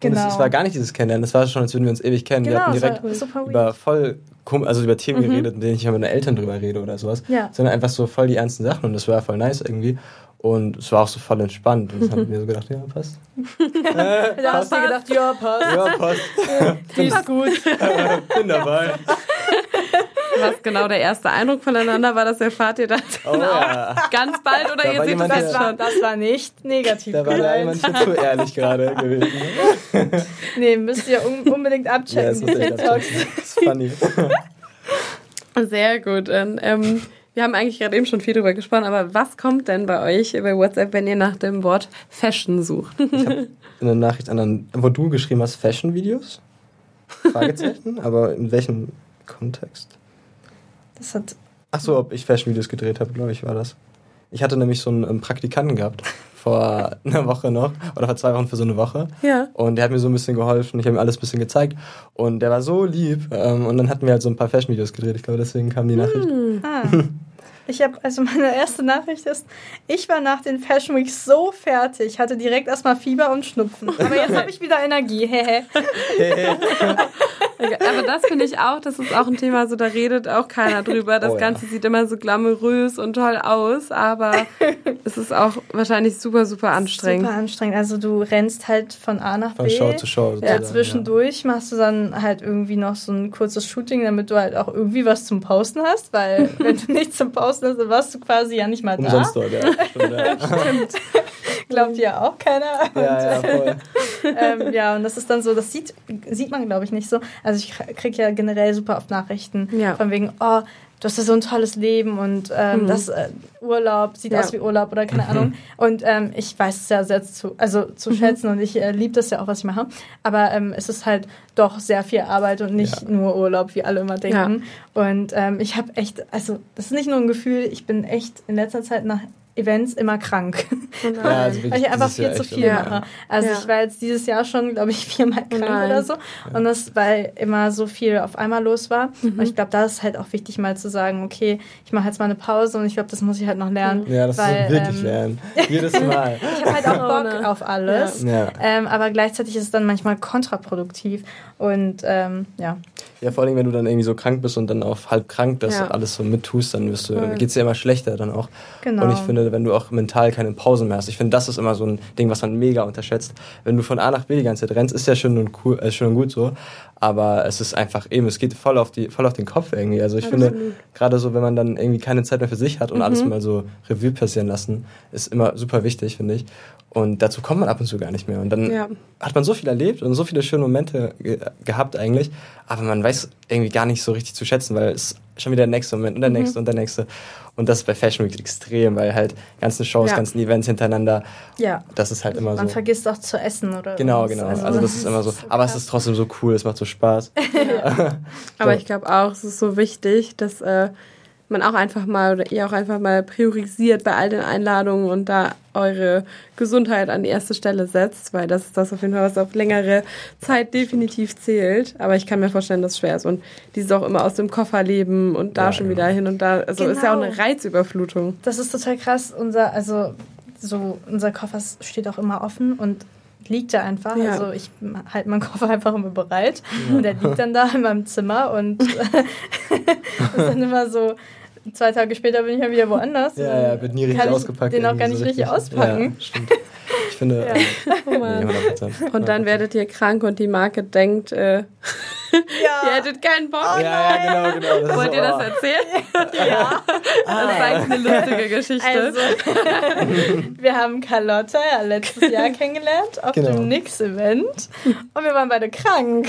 Genau. Und es, es, war gar nicht dieses Kennenlernen, es war schon, als würden wir uns ewig kennen. Genau, wir hatten direkt über voll, also über Themen mhm. geredet, mit denen ich mit meinen Eltern drüber rede oder sowas. Ja. Sondern einfach so voll die ernsten Sachen und das war voll nice irgendwie. Und es war auch so voll entspannt. Und das haben wir so gedacht, ja, passt. äh, da hast du gedacht, ja, passt. Ja, passt. Die ist gut. Bin dabei. Was genau der erste Eindruck voneinander war, das erfahrt ihr dann oh, ja. ganz bald oder da ihr seht es jetzt schon? Das war nicht negativ. Da war da jemand schon zu ehrlich gerade gewesen. nee, müsst ihr unbedingt abchecken. Ja, das, muss ich abchecken. das ist funny. Sehr gut. Und, ähm, wir haben eigentlich gerade eben schon viel drüber gesprochen, aber was kommt denn bei euch bei WhatsApp, wenn ihr nach dem Wort Fashion sucht? ich habe eine Nachricht an, wo du geschrieben hast, Fashion-Videos? Fragezeichen, aber in welchem Kontext? Das hat. Ach so, ob ich Fashion-Videos gedreht habe, glaube ich, war das. Ich hatte nämlich so einen Praktikanten gehabt vor einer Woche noch oder vor zwei Wochen für so eine Woche. Ja. Und der hat mir so ein bisschen geholfen. Ich habe ihm alles ein bisschen gezeigt. Und der war so lieb. Ähm, und dann hatten wir halt so ein paar Fashion-Videos gedreht. Ich glaube, deswegen kam die Nachricht. Hm. Ah. Ich habe, also meine erste Nachricht ist, ich war nach den Fashion Weeks so fertig, hatte direkt erstmal Fieber und Schnupfen. Aber jetzt habe ich wieder Energie. Hehe. Aber das finde ich auch, das ist auch ein Thema, so da redet auch keiner drüber. Das oh, Ganze ja. sieht immer so glamourös und toll aus, aber es ist auch wahrscheinlich super, super anstrengend. Super anstrengend. Also du rennst halt von A nach B. Von Show zu Show. Ja, zwischendurch ja. machst du dann halt irgendwie noch so ein kurzes Shooting, damit du halt auch irgendwie was zum Posten hast, weil wenn du nichts zum Posten hast, dann warst du quasi ja nicht mal da. Umsonst dort, ja. Stimmt. Glaubt ja auch keiner. Ja, ja, voll. ähm, ja, und das ist dann so, das sieht, sieht man, glaube ich, nicht so. Also ich kriege ja generell super oft Nachrichten ja. von wegen, oh, du hast ja so ein tolles Leben und ähm, mhm. das äh, Urlaub sieht ja. aus wie Urlaub oder keine mhm. Ahnung. Und ähm, ich weiß es ja sehr zu, also zu mhm. schätzen und ich äh, liebe das ja auch, was ich mache. Aber ähm, es ist halt doch sehr viel Arbeit und nicht ja. nur Urlaub, wie alle immer denken. Ja. Und ähm, ich habe echt, also das ist nicht nur ein Gefühl, ich bin echt in letzter Zeit nach Events immer krank. Oh ja, also weil ich einfach viel zu viel ja. mache. Also ja. ich war jetzt dieses Jahr schon, glaube ich, viermal krank Nein. oder so. Und das, weil immer so viel auf einmal los war. Mhm. Und ich glaube, da ist halt auch wichtig, mal zu sagen, okay, ich mache jetzt mal eine Pause und ich glaube, das muss ich halt noch lernen. Ja, das weil, ist wirklich ähm, lernen. Jedes Mal. ich habe halt auch Bock auf alles. Ähm, aber gleichzeitig ist es dann manchmal kontraproduktiv. Und ähm, ja. Ja, vor allem, wenn du dann irgendwie so krank bist und dann auch halb krank das ja. alles so mittust, dann wirst du, geht es dir immer schlechter dann auch. Genau. Und ich finde, wenn du auch mental keine Pausen mehr hast, ich finde, das ist immer so ein Ding, was man mega unterschätzt. Wenn du von A nach B die ganze Zeit rennst, ist ja schön und cool, äh, schön und gut so, aber es ist einfach eben, es geht voll auf die, voll auf den Kopf irgendwie. Also ich Absolut. finde, gerade so, wenn man dann irgendwie keine Zeit mehr für sich hat und mhm. alles mal so Revue passieren lassen, ist immer super wichtig, finde ich. Und dazu kommt man ab und zu gar nicht mehr. Und dann ja. hat man so viel erlebt und so viele schöne Momente ge gehabt eigentlich, aber man weiß irgendwie gar nicht so richtig zu schätzen, weil es schon wieder der nächste Moment und der mhm. nächste und der nächste. Und das ist bei Fashion Week extrem, weil halt ganzen Shows, ja. ganzen Events hintereinander, ja. das ist halt immer Man so. Man vergisst auch zu essen oder Genau, genau. Also, also das ist immer so. aber es ist trotzdem so cool, es macht so Spaß. aber ich glaube auch, es ist so wichtig, dass äh, man auch einfach mal oder ihr auch einfach mal priorisiert bei all den Einladungen und da eure Gesundheit an die erste Stelle setzt, weil das ist das auf jeden Fall, was auf längere Zeit definitiv zählt. Aber ich kann mir vorstellen, dass es schwer ist. Und dieses auch immer aus dem Koffer leben und da ja, schon wieder hin und da. Also genau. ist ja auch eine genau. Reizüberflutung. Das ist total krass. Unser, also so, unser Koffer steht auch immer offen und liegt er einfach. Ja. Also ich halte meinen Koffer einfach immer bereit und der liegt dann da in meinem Zimmer und das ist dann immer so, zwei Tage später bin ich ja wieder woanders. Ja, ja, wird nie richtig ausgepackt. Den auch gar nicht so richtig auspacken. Ja, stimmt. Ich finde, Ja. äh, Oh nee, Mann. 100%. Und dann werdet ihr krank und die Marke denkt, äh, ihr hättet keinen Bock. Ja, ja, genau, genau. Wollt so, ihr das oh. erzählen? ja. Das ist eigentlich eine lustige Geschichte. Also, wir haben Carlotta ja letztes Jahr kennengelernt auf Genau. dem Nix-Event und wir waren beide krank.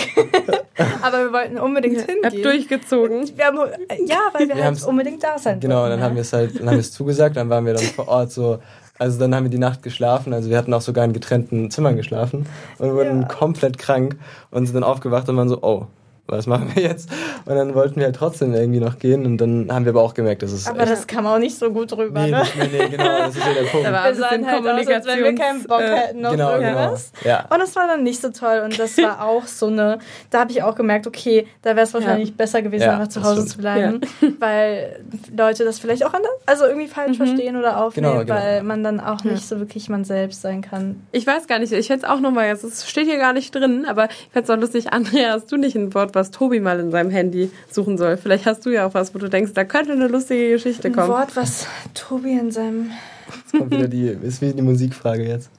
Aber wir wollten unbedingt Ihr habt hingehen. durchgezogen. Wir haben, ja, weil wir, Wir halt unbedingt da sein Genau, und wollten. dann ja. haben wir es halt, dann haben wir es zugesagt, dann waren wir dann vor Ort so, also dann haben wir die Nacht geschlafen, also wir hatten auch sogar in getrennten Zimmern geschlafen und wurden Ja. komplett krank und sind dann aufgewacht und waren so, oh, was machen wir jetzt? Und dann wollten wir halt trotzdem irgendwie noch gehen und dann haben wir aber auch gemerkt, dass es Aber echt, das kam auch nicht so gut rüber, nee, ne? nee, nee, genau, das ist ja der Punkt. War Wir sahen halt aus, als wenn wir keinen Bock äh, hätten auf genau, genau. irgendwas. Ja. Und das war dann nicht so toll. Und das war auch so eine, da habe ich auch gemerkt, okay, da wäre es wahrscheinlich besser gewesen, Ja, einfach zu Hause stimmt. zu bleiben. Weil Leute das vielleicht auch anders, also irgendwie falsch verstehen oder aufnehmen, Genau, genau. weil man dann auch nicht so wirklich man selbst sein kann. Ich weiß gar nicht, ich hätte es auch nochmal, es steht hier gar nicht drin, aber ich fände es auch lustig, Andrea, hast du nicht ein Wort, was Tobi mal in seinem Handy suchen soll? Vielleicht hast du ja auch was, wo du denkst, da könnte eine lustige Geschichte Ein kommen. Wort, was Tobi in seinem, Jetzt kommt wieder die, ist wie die Musikfrage jetzt.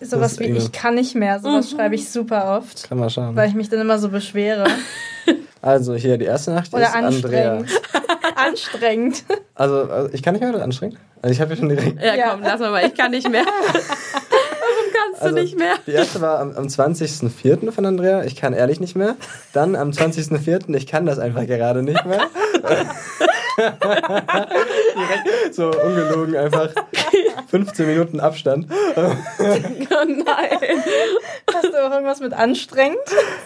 sowas ist wie ich kann nicht mehr, sowas schreibe ich super oft. Kann man schauen. Weil ich mich dann immer so beschwere. Also hier die erste Nacht Oder ist Andrea. anstrengend. anstrengend. Also, also ich kann nicht mehr oder anstrengend? Also ich habe ja schon direkt. Ja, Ja. komm, lass mal mal, ich kann nicht mehr. Warum kannst du Also, nicht mehr? Die erste war am, am 20.04. von Andrea. Ich kann ehrlich nicht mehr. Dann am 20.04. Ich kann das einfach gerade nicht mehr. So ungelogen einfach 15 Minuten Abstand. Oh nein. Hast du auch irgendwas mit anstrengend?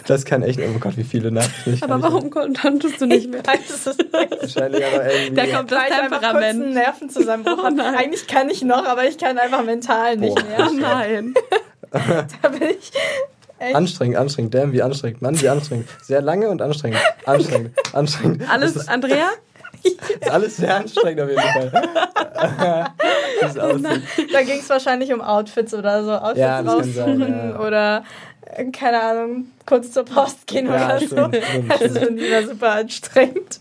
Das kann echt, oh Gott, wie viele Nachrichten ich Aber warum konntest du nicht mehr? Weiß es nicht. Wahrscheinlich aber irgendwie. Da kommt das Weil ich einfach kurz einen. Nervenzusammenbruch Oh. Eigentlich kann ich noch, aber ich kann einfach mental nicht Oh. mehr. Oh nein. Da bin ich echt. Anstrengend, anstrengend, damn, wie anstrengend. Mann, wie anstrengend. Sehr lange und anstrengend. Anstrengend, anstrengend. Alles, Andrea? ist alles sehr anstrengend auf jeden Fall. ist Da ging es wahrscheinlich um Outfits oder so. Outfits Ja, raussuchen sein, ja. oder, äh, keine Ahnung, kurz zur Post gehen Ja, oder so. stimmt, stimmt, Das stimmt. finde ich immer super anstrengend.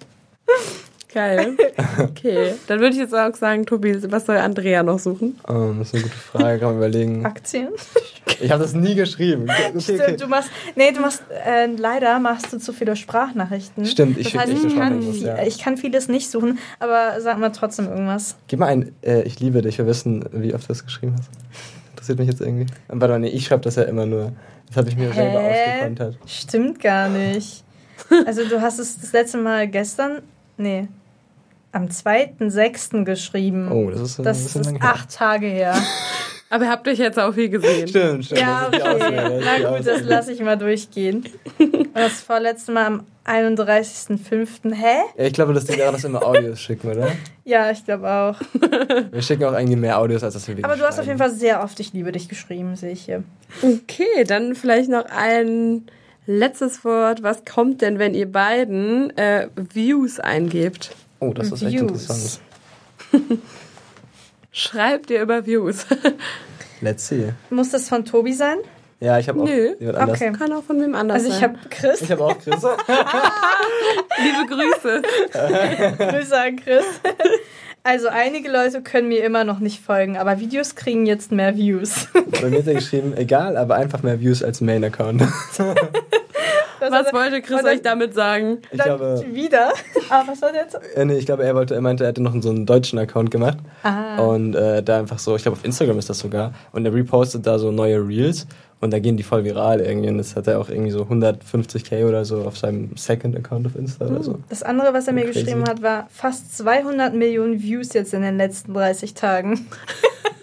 Geil. Okay, dann würde ich jetzt auch sagen, Tobi, was soll Andrea noch suchen? Ähm, das ist eine gute Frage, kann man überlegen. Aktien? Ich habe das nie geschrieben. Okay, okay. Stimmt, du machst, nee, du machst, äh, leider machst du zu viele Sprachnachrichten. Stimmt, ich das schicke heißt, echt ich kann, viel, ja. ich kann vieles nicht suchen, aber sag mal trotzdem irgendwas. Gib mal ein, äh, ich liebe dich, wir wissen, wie oft du das geschrieben hast. Interessiert mich jetzt irgendwie. Ähm, Warte mal, nee, ich schreibe das ja immer nur. Das habe ich mir selber ausgekontert. Stimmt gar nicht. Also du hast es das letzte Mal gestern, nee, am 2.6. geschrieben. Oh, das ist ein das ist acht Tage her. Aber ihr habt euch jetzt auch viel gesehen. Stimmt, stimmt. ja, das okay. Das Na gut, das lasse ich mal durchgehen. Und das vorletzte Mal am 31.05. Hä? Ja, ich glaube, das liegt daran, dass wir immer Audios schicken, oder? Ja, ich glaube auch. Wir schicken auch eigentlich mehr Audios, als dass wir Aber du hast auf jeden. Fall sehr oft Ich liebe dich geschrieben, sehe ich hier. Okay, dann vielleicht noch ein letztes Wort. Was kommt denn, wenn ihr beiden äh, Views eingebt? Oh, das ist echt Views. interessant. Schreibt ihr über Views? Let's see. Muss das von Tobi sein? Ja, ich habe auch Nö. jemand anders. Okay. Kann auch von wem anders Also ich sein. habe Chris. Ich habe auch Chris. Liebe Grüße. Grüße an Chris. Also einige Leute können mir immer noch nicht folgen, aber Videos kriegen jetzt mehr Views. Bei mir hat er geschrieben, egal, aber einfach mehr Views als Main-Account. Was er- wollte Chris euch damit sagen? Ich dann glaube, wieder. Aber was war der jetzt? äh, nee, ich glaube, er wollte, er meinte, er hätte noch so einen deutschen Account gemacht. Ah. Und äh, da einfach so, ich glaube auf Instagram ist das sogar. Und er repostet da so neue Reels und da gehen die voll viral irgendwie. Und das hat er auch irgendwie so 150k oder so auf seinem Second Account auf Insta oder so. Das andere, was er mir Crazy. geschrieben hat, war fast 200 Millionen Views jetzt in den letzten 30 Tagen.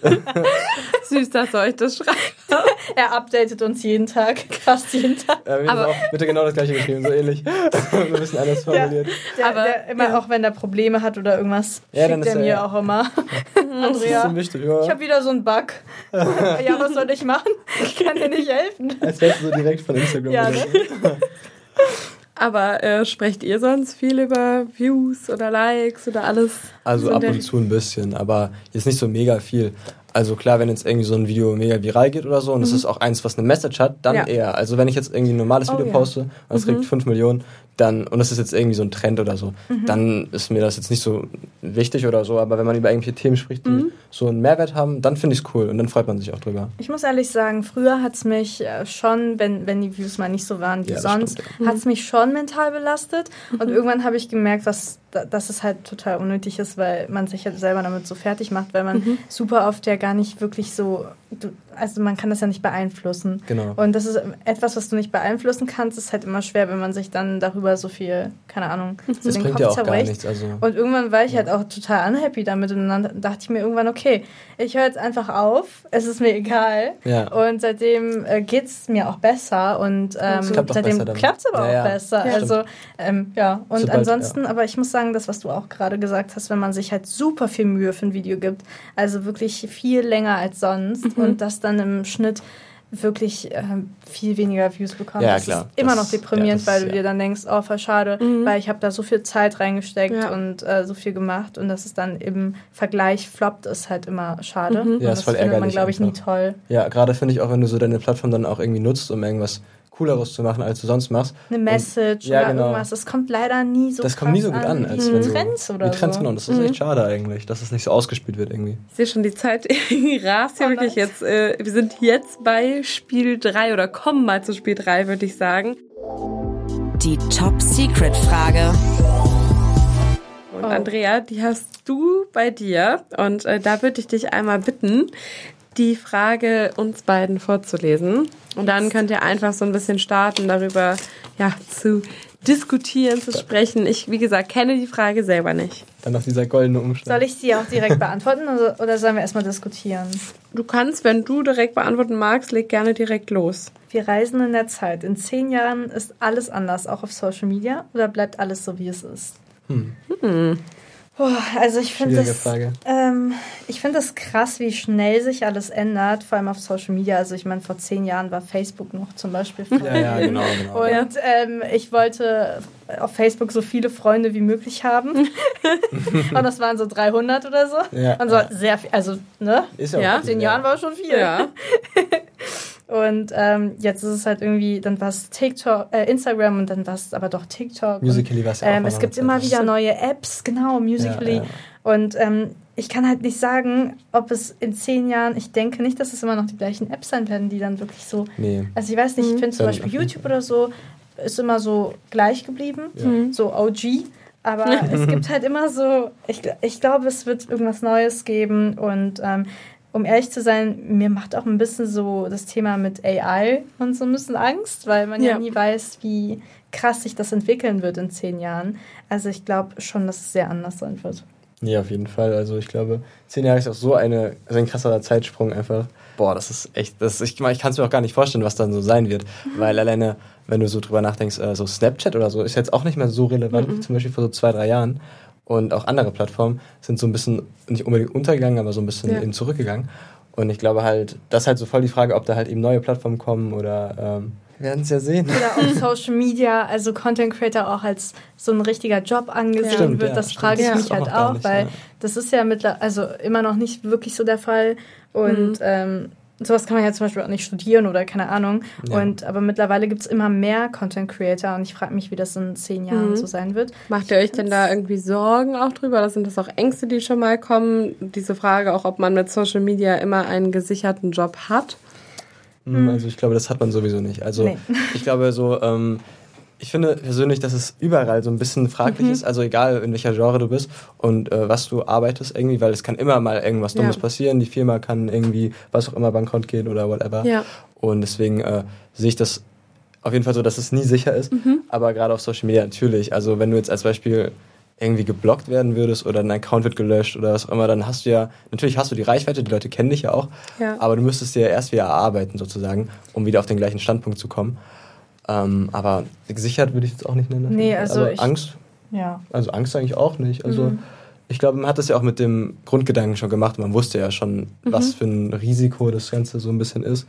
Süß, dass er euch das schreibt. Er updatet uns jeden Tag, fast jeden Tag. Ja, mir Aber- auch bitte genau das gleiche geschrieben, so ähnlich. Nur ein bisschen anders formuliert. Der, Aber- der immer ja. auch wenn er Probleme hat oder irgendwas, Ja, dann schickt ist er mir ja. auch immer. Das ist Andrea, so wichtig, ja. ich habe wieder so einen Bug. ja, was soll ich machen? Ich kann dir nicht helfen. Als wärst du so direkt von Instagram. Ja, ne? Aber äh, sprecht ihr sonst viel über Views oder Likes oder alles? Also So ab und zu ein bisschen, aber jetzt nicht so mega viel. Also klar, wenn jetzt irgendwie so ein Video mega viral geht oder so und es ist auch eins, was eine Message hat, dann Ja. eher. Also wenn ich jetzt irgendwie ein normales Oh Video ja. poste und es kriegt 5 Millionen, dann, und das ist jetzt irgendwie so ein Trend oder so, dann ist mir das jetzt nicht so wichtig oder so, aber wenn man über irgendwelche Themen spricht, die so einen Mehrwert haben, dann finde ich es cool und dann freut man sich auch drüber. Ich muss ehrlich sagen, früher hat es mich äh, schon, wenn, wenn die Views mal nicht so waren wie Ja, sonst, stimmt, hat es mich schon mental belastet. Und irgendwann habe ich gemerkt, was, da- dass es halt total unnötig ist, weil man sich halt selber damit so fertig macht, weil man super oft ja gar nicht wirklich so, du, also man kann das ja nicht beeinflussen. Genau. Und das ist etwas, was du nicht beeinflussen kannst, ist halt immer schwer, wenn man sich dann darüber so viel, keine Ahnung, so Das den bringt Kopf ja auch gar zerbricht. nichts. Also, Und irgendwann war ich halt auch total unhappy damit und dann dachte ich mir irgendwann, okay, ich höre jetzt einfach auf, es ist mir egal. Ja. Und seitdem äh, geht es mir auch besser und ähm, klappt seitdem klappt es aber Ja, ja. auch besser. Ja. also ähm, ja, und Sobald- ansonsten, aber ich muss sagen, das, was du auch gerade gesagt hast, wenn man sich halt super viel Mühe für ein Video gibt, also wirklich viel länger als sonst Mhm. und das dann im Schnitt wirklich ähm, viel weniger Views bekommt. Ja, das klar. ist immer Das- noch deprimierend, ja, das weil du dir ja. dann denkst, oh, voll schade, weil ich habe da so viel Zeit reingesteckt Ja. und äh, so viel gemacht und dass es dann im Vergleich floppt, ist halt immer schade. Und Ja, ist das voll findet man, ärgerlich glaube ich, nie einfach. toll. ja, gerade finde ich auch, wenn du so deine Plattform dann auch irgendwie nutzt, um irgendwas Cooleres zu machen, als du sonst machst. Eine Message ja, oder genau. irgendwas. Das kommt leider nie so das kommt nie so gut an, als wie wenn du, Trends oder wie Trends, so. genau. Das ist echt schade eigentlich, dass es nicht so ausgespielt wird irgendwie. Ich sehe schon, die Zeit rast hier Oh, wirklich jetzt. Äh, wir sind jetzt bei Spiel 3 oder kommen mal zu Spiel 3, würde ich sagen. Die Top-Secret-Frage. Und Oh. Andrea, die hast du bei dir. Und äh, da würde ich dich einmal bitten, die Frage uns beiden vorzulesen. Und dann könnt ihr einfach so ein bisschen starten, darüber ja, zu diskutieren, zu sprechen. Ich, wie gesagt, kenne die Frage selber nicht. Dann noch dieser goldene Umschlag. Soll ich sie auch direkt beantworten oder, oder sollen wir erstmal diskutieren? Du kannst, wenn du direkt beantworten magst, leg gerne direkt los. Wir reisen in der Zeit. In zehn Jahren ist alles anders, auch auf Social Media, oder bleibt alles so, wie es ist? Boah, also ich finde das, ähm, ich finde das krass, wie schnell sich alles ändert, vor allem auf Social Media. Also ich meine, vor zehn Jahren war Facebook noch zum Beispiel. Ja, ja, genau, genau. Und ähm, ich wollte auf Facebook so viele Freunde wie möglich haben. und das waren so 300 oder so. Ja, und so ja. sehr viel, also, ne? Ist Ja. auch In zehn Jahren war schon viel. Ja. Und ähm, jetzt ist es halt irgendwie, dann war es TikTok, äh, Instagram und dann war es aber doch TikTok. Musical.ly und, war's ja auch ähm, Es gibt immer wieder neue Apps, genau, Musical.ly. Ja, ja. Und ähm, ich kann halt nicht sagen, ob es in zehn Jahren, ich denke nicht, dass es immer noch die gleichen Apps sein werden, die dann wirklich so. Nee. Also ich weiß nicht, ich finde zum Ja, Beispiel. YouTube oder so ist immer so gleich geblieben, so OG. Aber es gibt halt immer so, ich, ich glaube, es wird irgendwas Neues geben und ähm, um ehrlich zu sein, mir macht auch ein bisschen so das Thema mit AI und so ein bisschen Angst, weil man ja, Ja. nie weiß, wie krass sich das entwickeln wird in zehn Jahren. Also ich glaube schon, dass es sehr anders sein wird. Nee, auf jeden Fall. Also ich glaube, zehn Jahre ist auch so eine, so ein krasser Zeitsprung einfach. Boah, das ist echt, das ich, ich kann es mir auch gar nicht vorstellen, was dann so sein wird. Weil alleine, wenn du so drüber nachdenkst, äh, so Snapchat oder so, ist jetzt auch nicht mehr so relevant wie zum Beispiel vor so zwei, drei Jahren. Und auch andere Plattformen sind so ein bisschen, nicht unbedingt untergegangen, aber so ein bisschen Ja. eben zurückgegangen. Und ich glaube halt, das ist halt so voll die Frage, ob da halt eben neue Plattformen kommen oder ähm, wir werden es ja sehen. Oder ob Social Media, also Content Creator auch als so ein richtiger Job angesehen Stimmt, wird, ja, das stimmt. frage ich mich auch halt gar auch, nicht, weil ja. das ist ja mittler also immer noch nicht wirklich so der Fall. Und ähm, sowas kann man ja zum Beispiel auch nicht studieren oder keine Ahnung. Ja. Und aber mittlerweile gibt es immer mehr Content Creator und ich frage mich, wie das in zehn Jahren so sein wird. Macht ihr euch denn da irgendwie Sorgen auch drüber? Oder sind das auch Ängste, die schon mal kommen? Diese Frage auch, ob man mit Social Media immer einen gesicherten Job hat? Mm, Also ich glaube, das hat man sowieso nicht. Also Nee. ich glaube so, ähm, ich finde persönlich, dass es überall so ein bisschen fraglich Mhm. ist, also egal in welcher Genre du bist und äh, was du arbeitest irgendwie, weil es kann immer mal irgendwas Dummes Ja. passieren, die Firma kann irgendwie, was auch immer, bankrott gehen oder whatever. Ja. Und deswegen äh, sehe ich das auf jeden Fall so, dass es nie sicher ist, Mhm. aber gerade auf Social Media natürlich. Also wenn du jetzt als Beispiel irgendwie geblockt werden würdest oder dein Account wird gelöscht oder was auch immer, dann hast du ja, natürlich hast du die Reichweite, die Leute kennen dich ja auch, Ja. aber du müsstest dir erst wieder erarbeiten sozusagen, um wieder auf den gleichen Standpunkt zu kommen. Ähm, aber gesichert würde ich jetzt auch nicht nennen. Nee, also aber ich- Angst, Ja. also Angst eigentlich auch nicht. Also ich glaube, man hat das ja auch mit dem Grundgedanken schon gemacht. Man wusste ja schon, was für ein Risiko das Ganze so ein bisschen ist.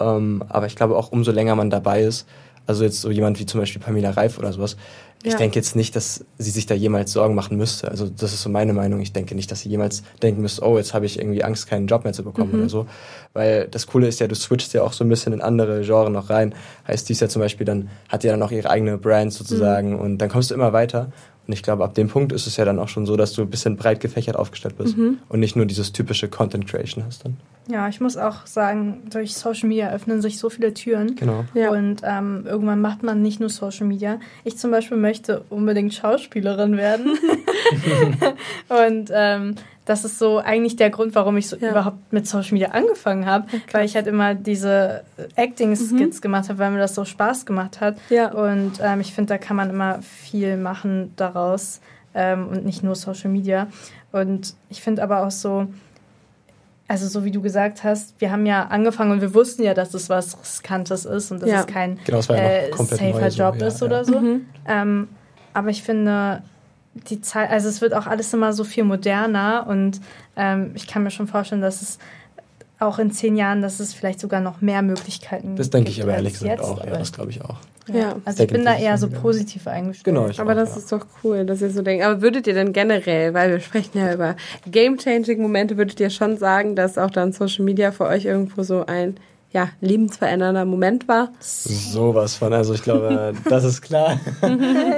Ähm, aber ich glaube auch, umso länger man dabei ist, also jetzt so jemand wie zum Beispiel Pamela Reif oder sowas, ich Ja. denke jetzt nicht, dass sie sich da jemals Sorgen machen müsste. Also das ist so meine Meinung. Ich denke nicht, dass sie jemals denken müsste, oh, jetzt habe ich irgendwie Angst, keinen Job mehr zu bekommen Mhm. oder so. Weil das Coole ist ja, du switchst ja auch so ein bisschen in andere Genres noch rein. Heißt, dies ja zum Beispiel dann, hat ja dann auch ihre eigene Brand sozusagen Mhm. und dann kommst du immer weiter. Und ich glaube, ab dem Punkt ist es ja dann auch schon so, dass du ein bisschen breit gefächert aufgestellt bist Mhm. und nicht nur dieses typische Content Creation hast dann. Ja, ich muss auch sagen, durch Social Media öffnen sich so viele Türen. Genau. Ja. Und ähm, irgendwann macht man nicht nur Social Media. Ich zum Beispiel möchte unbedingt Schauspielerin werden. und ähm, das ist so eigentlich der Grund, warum ich so Ja. überhaupt mit Social Media angefangen habe. weil ich halt immer diese Acting-Skits gemacht habe, weil mir das so Spaß gemacht hat. Ja. Und ähm, ich finde, da kann man immer viel machen daraus ähm, und nicht nur Social Media. Und ich finde aber auch so, also so wie du gesagt hast, wir haben ja angefangen und wir wussten ja, dass es was Riskantes ist und dass Ja. es kein Genau, äh, noch komplett safer neu. so, Job ja, ist ja. oder so. Mhm. Ähm, aber ich finde, die Zeit, also es wird auch alles immer so viel moderner und ähm, ich kann mir schon vorstellen, dass es auch in zehn Jahren, dass es vielleicht sogar noch mehr Möglichkeiten Das denke gibt ich aber ehrlich gesagt jetzt, auch. Ja, das glaube ich auch. Ja. Also ich bin da eher so positiv eingestellt. Genau, ich Aber auch, das ja. ist doch cool, dass ihr so denkt. Aber würdet ihr denn generell, weil wir sprechen ja über Game-Changing-Momente, würdet ihr schon sagen, dass auch dann Social Media für euch irgendwo so ein ja, lebensverändernder Moment war? Sowas von, also ich glaube, das ist klar.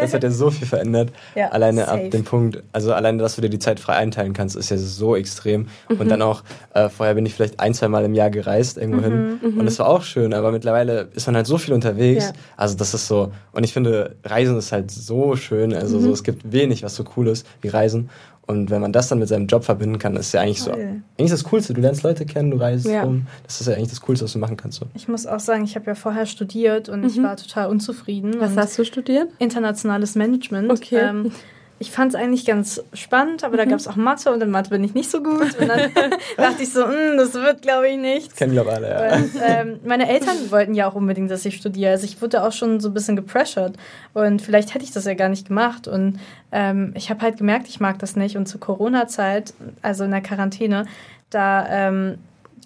Das hat ja so viel verändert. Ja, alleine safe. ab dem Punkt, also alleine, dass du dir die Zeit frei einteilen kannst, ist ja so extrem. Und dann auch, äh, vorher bin ich vielleicht ein, zwei Mal im Jahr gereist irgendwo hin. Und das war auch schön, aber mittlerweile ist man halt so viel unterwegs. Ja. Also das ist so, und ich finde, Reisen ist halt so schön. Also so, es gibt wenig, was so cool ist wie Reisen. Und wenn man das dann mit seinem Job verbinden kann, ist ja eigentlich so, Voll. eigentlich das Coolste. Du lernst Leute kennen, du reist Ja. rum. Das ist ja eigentlich das Coolste, was du machen kannst. So. Ich muss auch sagen, ich habe ja vorher studiert und ich war total unzufrieden. Was hast du studiert? internationales Management. Okay. Ähm, ich fand es eigentlich ganz spannend, aber da gab es auch Mathe und in Mathe bin ich nicht so gut. Und dann dachte ich so, "Mm, das wird, glaube ich, nichts. Kennen glaube alle, ja. Und, ähm, meine Eltern wollten ja auch unbedingt, dass ich studiere. Also ich wurde auch schon so ein bisschen gepressured. Und vielleicht hätte ich das ja gar nicht gemacht. Und ähm, ich habe halt gemerkt, ich mag das nicht. Und zur Corona-Zeit, also in der Quarantäne, da ähm,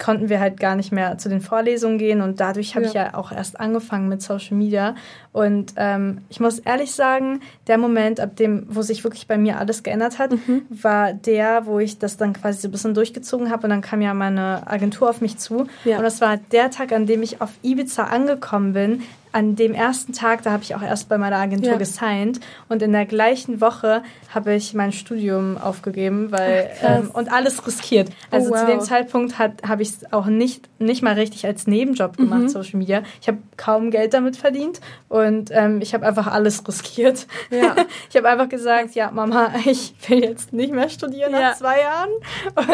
konnten wir halt gar nicht mehr zu den Vorlesungen gehen. Und dadurch habe ich Ja. ja auch erst angefangen mit Social Media. Und ähm, ich muss ehrlich sagen, der Moment, ab dem, wo sich wirklich bei mir alles geändert hat, Mhm. war der, wo ich das dann quasi so ein bisschen durchgezogen habe. Und dann kam ja meine Agentur auf mich zu. Ja. Und das war der Tag, an dem ich auf Ibiza angekommen bin. An dem ersten Tag, da habe ich auch erst bei meiner Agentur Ja. gesigned. Und in der gleichen Woche habe ich mein Studium aufgegeben, weil Ach, ähm, und alles riskiert. Also Oh, zu wow. dem Zeitpunkt hat- habe ich es auch nicht, nicht mal richtig als Nebenjob gemacht, Mhm. Social Media. Ich habe kaum Geld damit verdient und ähm, ich habe einfach alles riskiert. Ja. Ich habe einfach gesagt, ja, Mama, ich will jetzt nicht mehr studieren Ja. nach zwei Jahren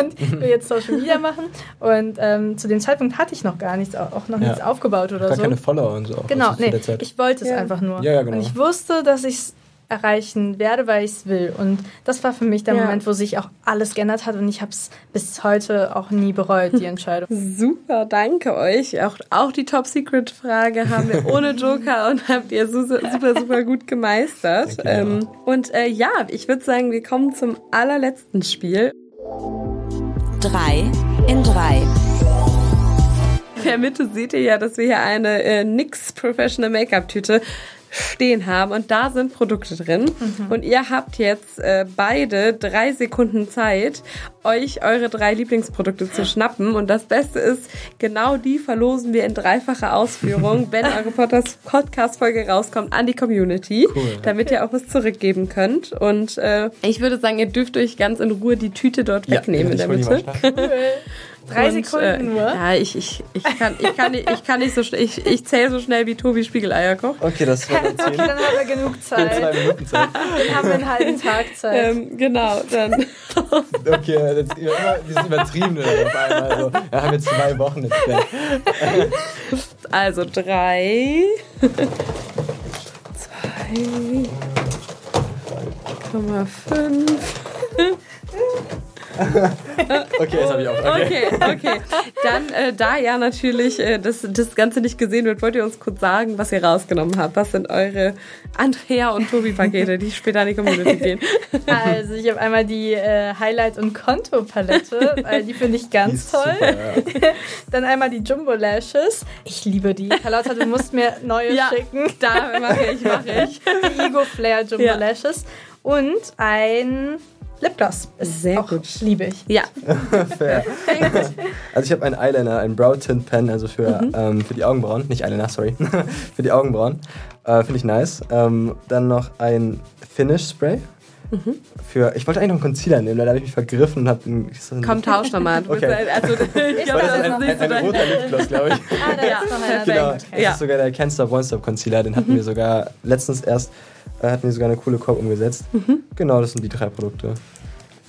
und will jetzt Social Media machen. Und ähm, zu dem Zeitpunkt hatte ich noch gar nichts, auch noch Ja. nichts aufgebaut oder Gar so. keine Follower und so. auch Genau, nee, der Zeit. ich wollte es Ja. einfach nur. Ja, ja, genau. Und ich wusste, dass ich es erreichen werde, weil ich es will. Und das war für mich der Ja. Moment, wo sich auch alles geändert hat und ich habe es bis heute auch nie bereut, die Entscheidung. Super, danke euch. Auch, auch die Top-Secret-Frage haben wir ohne Joker und habt ihr su- super, super gut gemeistert. Ähm, und äh, ja, ich würde sagen, wir kommen zum allerletzten Spiel. Drei in drei. In der Mitte seht ihr ja, dass wir hier eine äh, NYX Professional Make-up Tüte stehen haben und da sind Produkte drin. Und ihr habt jetzt äh, beide drei Sekunden Zeit, euch eure drei Lieblingsprodukte zu schnappen. Und das Beste ist, genau die verlosen wir in dreifacher Ausführung, wenn eure Podcast- Podcast-Folge rauskommt an die Community, Cool. damit ihr auch was zurückgeben könnt. Und äh, ich würde sagen, ihr dürft euch ganz in Ruhe die Tüte dort wegnehmen in der Mitte. Drei Und, Sekunden äh, nur. Ja, ich, ich, ich, kann, ich, kann, nicht- ich kann nicht so schnell, ich, ich zähle so schnell wie Tobi Spiegeleier kocht. Okay, das war dann Okay, dann haben wir genug Zwei Zeit. Minuten Zeit. Dann haben wir einen halben Tag Zeit. Ähm, genau, dann. Okay, jetzt, die sind übertrieben oder auf einmal. Also, wir haben jetzt zwei Wochen jetzt. Also drei. zwei. Komma fünf. okay, das habe ich auch. Okay, okay. okay. Dann, äh, da ja natürlich äh, das, das Ganze nicht gesehen wird, wollt ihr uns kurz sagen, was ihr rausgenommen habt. Was sind eure Andrea und Tobi-Pakete, die später in die Community gehen? Also, ich habe einmal die äh, Highlight- und Konto-Palette, weil die finde ich ganz toll. Super, ja. Dann einmal die Jumbo Lashes. Ich liebe die. Carlotta, du musst mir neue ja, schicken. Da mache ich, mache ich. Die Ego Flare Jumbo ja. Lashes. Und ein Lipgloss. Sehr gut. Liebe ich. Ja. Fair. Also ich habe einen Eyeliner, einen Brow Tint Pen, also für, mhm. ähm, für die Augenbrauen. Nicht Eyeliner, sorry. für die Augenbrauen. Äh, Finde ich nice. Ähm, dann noch ein Finish Spray. Mhm. Für, ich wollte eigentlich noch einen Concealer nehmen, da habe ich mich vergriffen und habe einen. Komm, tausch nochmal. Okay. Also, ich glaube, das ist ein, ein, ein roter Lipgloss, glaube ich. ah, da ja. ist noch einer genau. Das ja. ist sogar der Stop One Stop Concealer, den hatten mhm. wir sogar letztens erst, äh, hatten wir sogar eine coole Korb umgesetzt. Mhm. Genau, das sind die drei Produkte.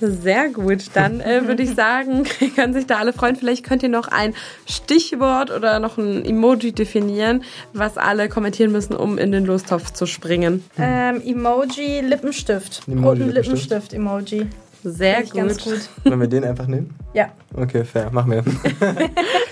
Sehr gut. Dann äh, würde ich sagen, können sich da alle freuen. Vielleicht könnt ihr noch ein Stichwort oder noch ein Emoji definieren, was alle kommentieren müssen, um in den Lostopf zu springen. Ähm, Emoji Lippenstift. Emoji Roten Lippenstift Emoji. Sehr gut. Ganz gut. Wollen wir den einfach nehmen? Ja. Okay, fair. Machen wir.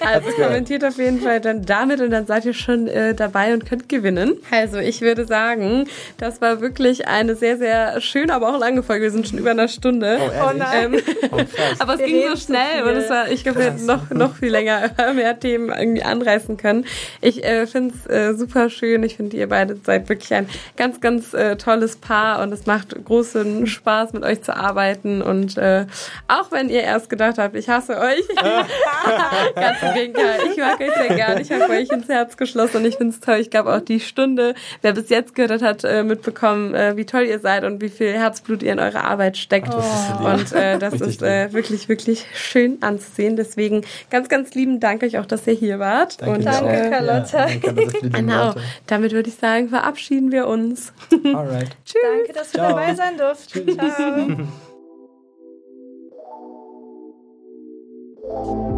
also kommentiert auf jeden Fall dann damit und dann seid ihr schon äh, dabei und könnt gewinnen. Also ich würde sagen, das war wirklich eine sehr, sehr schöne, aber auch lange Folge. Wir sind schon über einer Stunde. Oh, oh nein. Ähm, oh, aber es wir ging so schnell so und es war, ich glaube, wir hätten noch, noch viel länger mehr Themen irgendwie anreißen können. Ich äh, finde es äh, super schön. Ich finde, ihr beide seid wirklich ein ganz, ganz äh, tolles Paar und es macht großen Spaß, mit euch zu arbeiten und äh, auch wenn ihr erst gedacht habt, ich hasse euch, ganz im Gegenteil, ich mag euch sehr gern, ich habe euch ins Herz geschlossen und ich finde es toll. Ich glaube auch die Stunde, wer bis jetzt gehört hat, äh, mitbekommen, äh, wie toll ihr seid und wie viel Herzblut ihr in eure Arbeit steckt. Oh. Und äh, das ist äh, wirklich, wirklich schön anzusehen. Deswegen ganz, ganz lieben Dank euch auch, dass ihr hier wart. Danke, und, danke äh, Carlotta. Ja, danke, genau. Damit würde ich sagen, verabschieden wir uns. Alright. Tschüss. Danke, dass du dabei sein durften. Ciao. Thank you.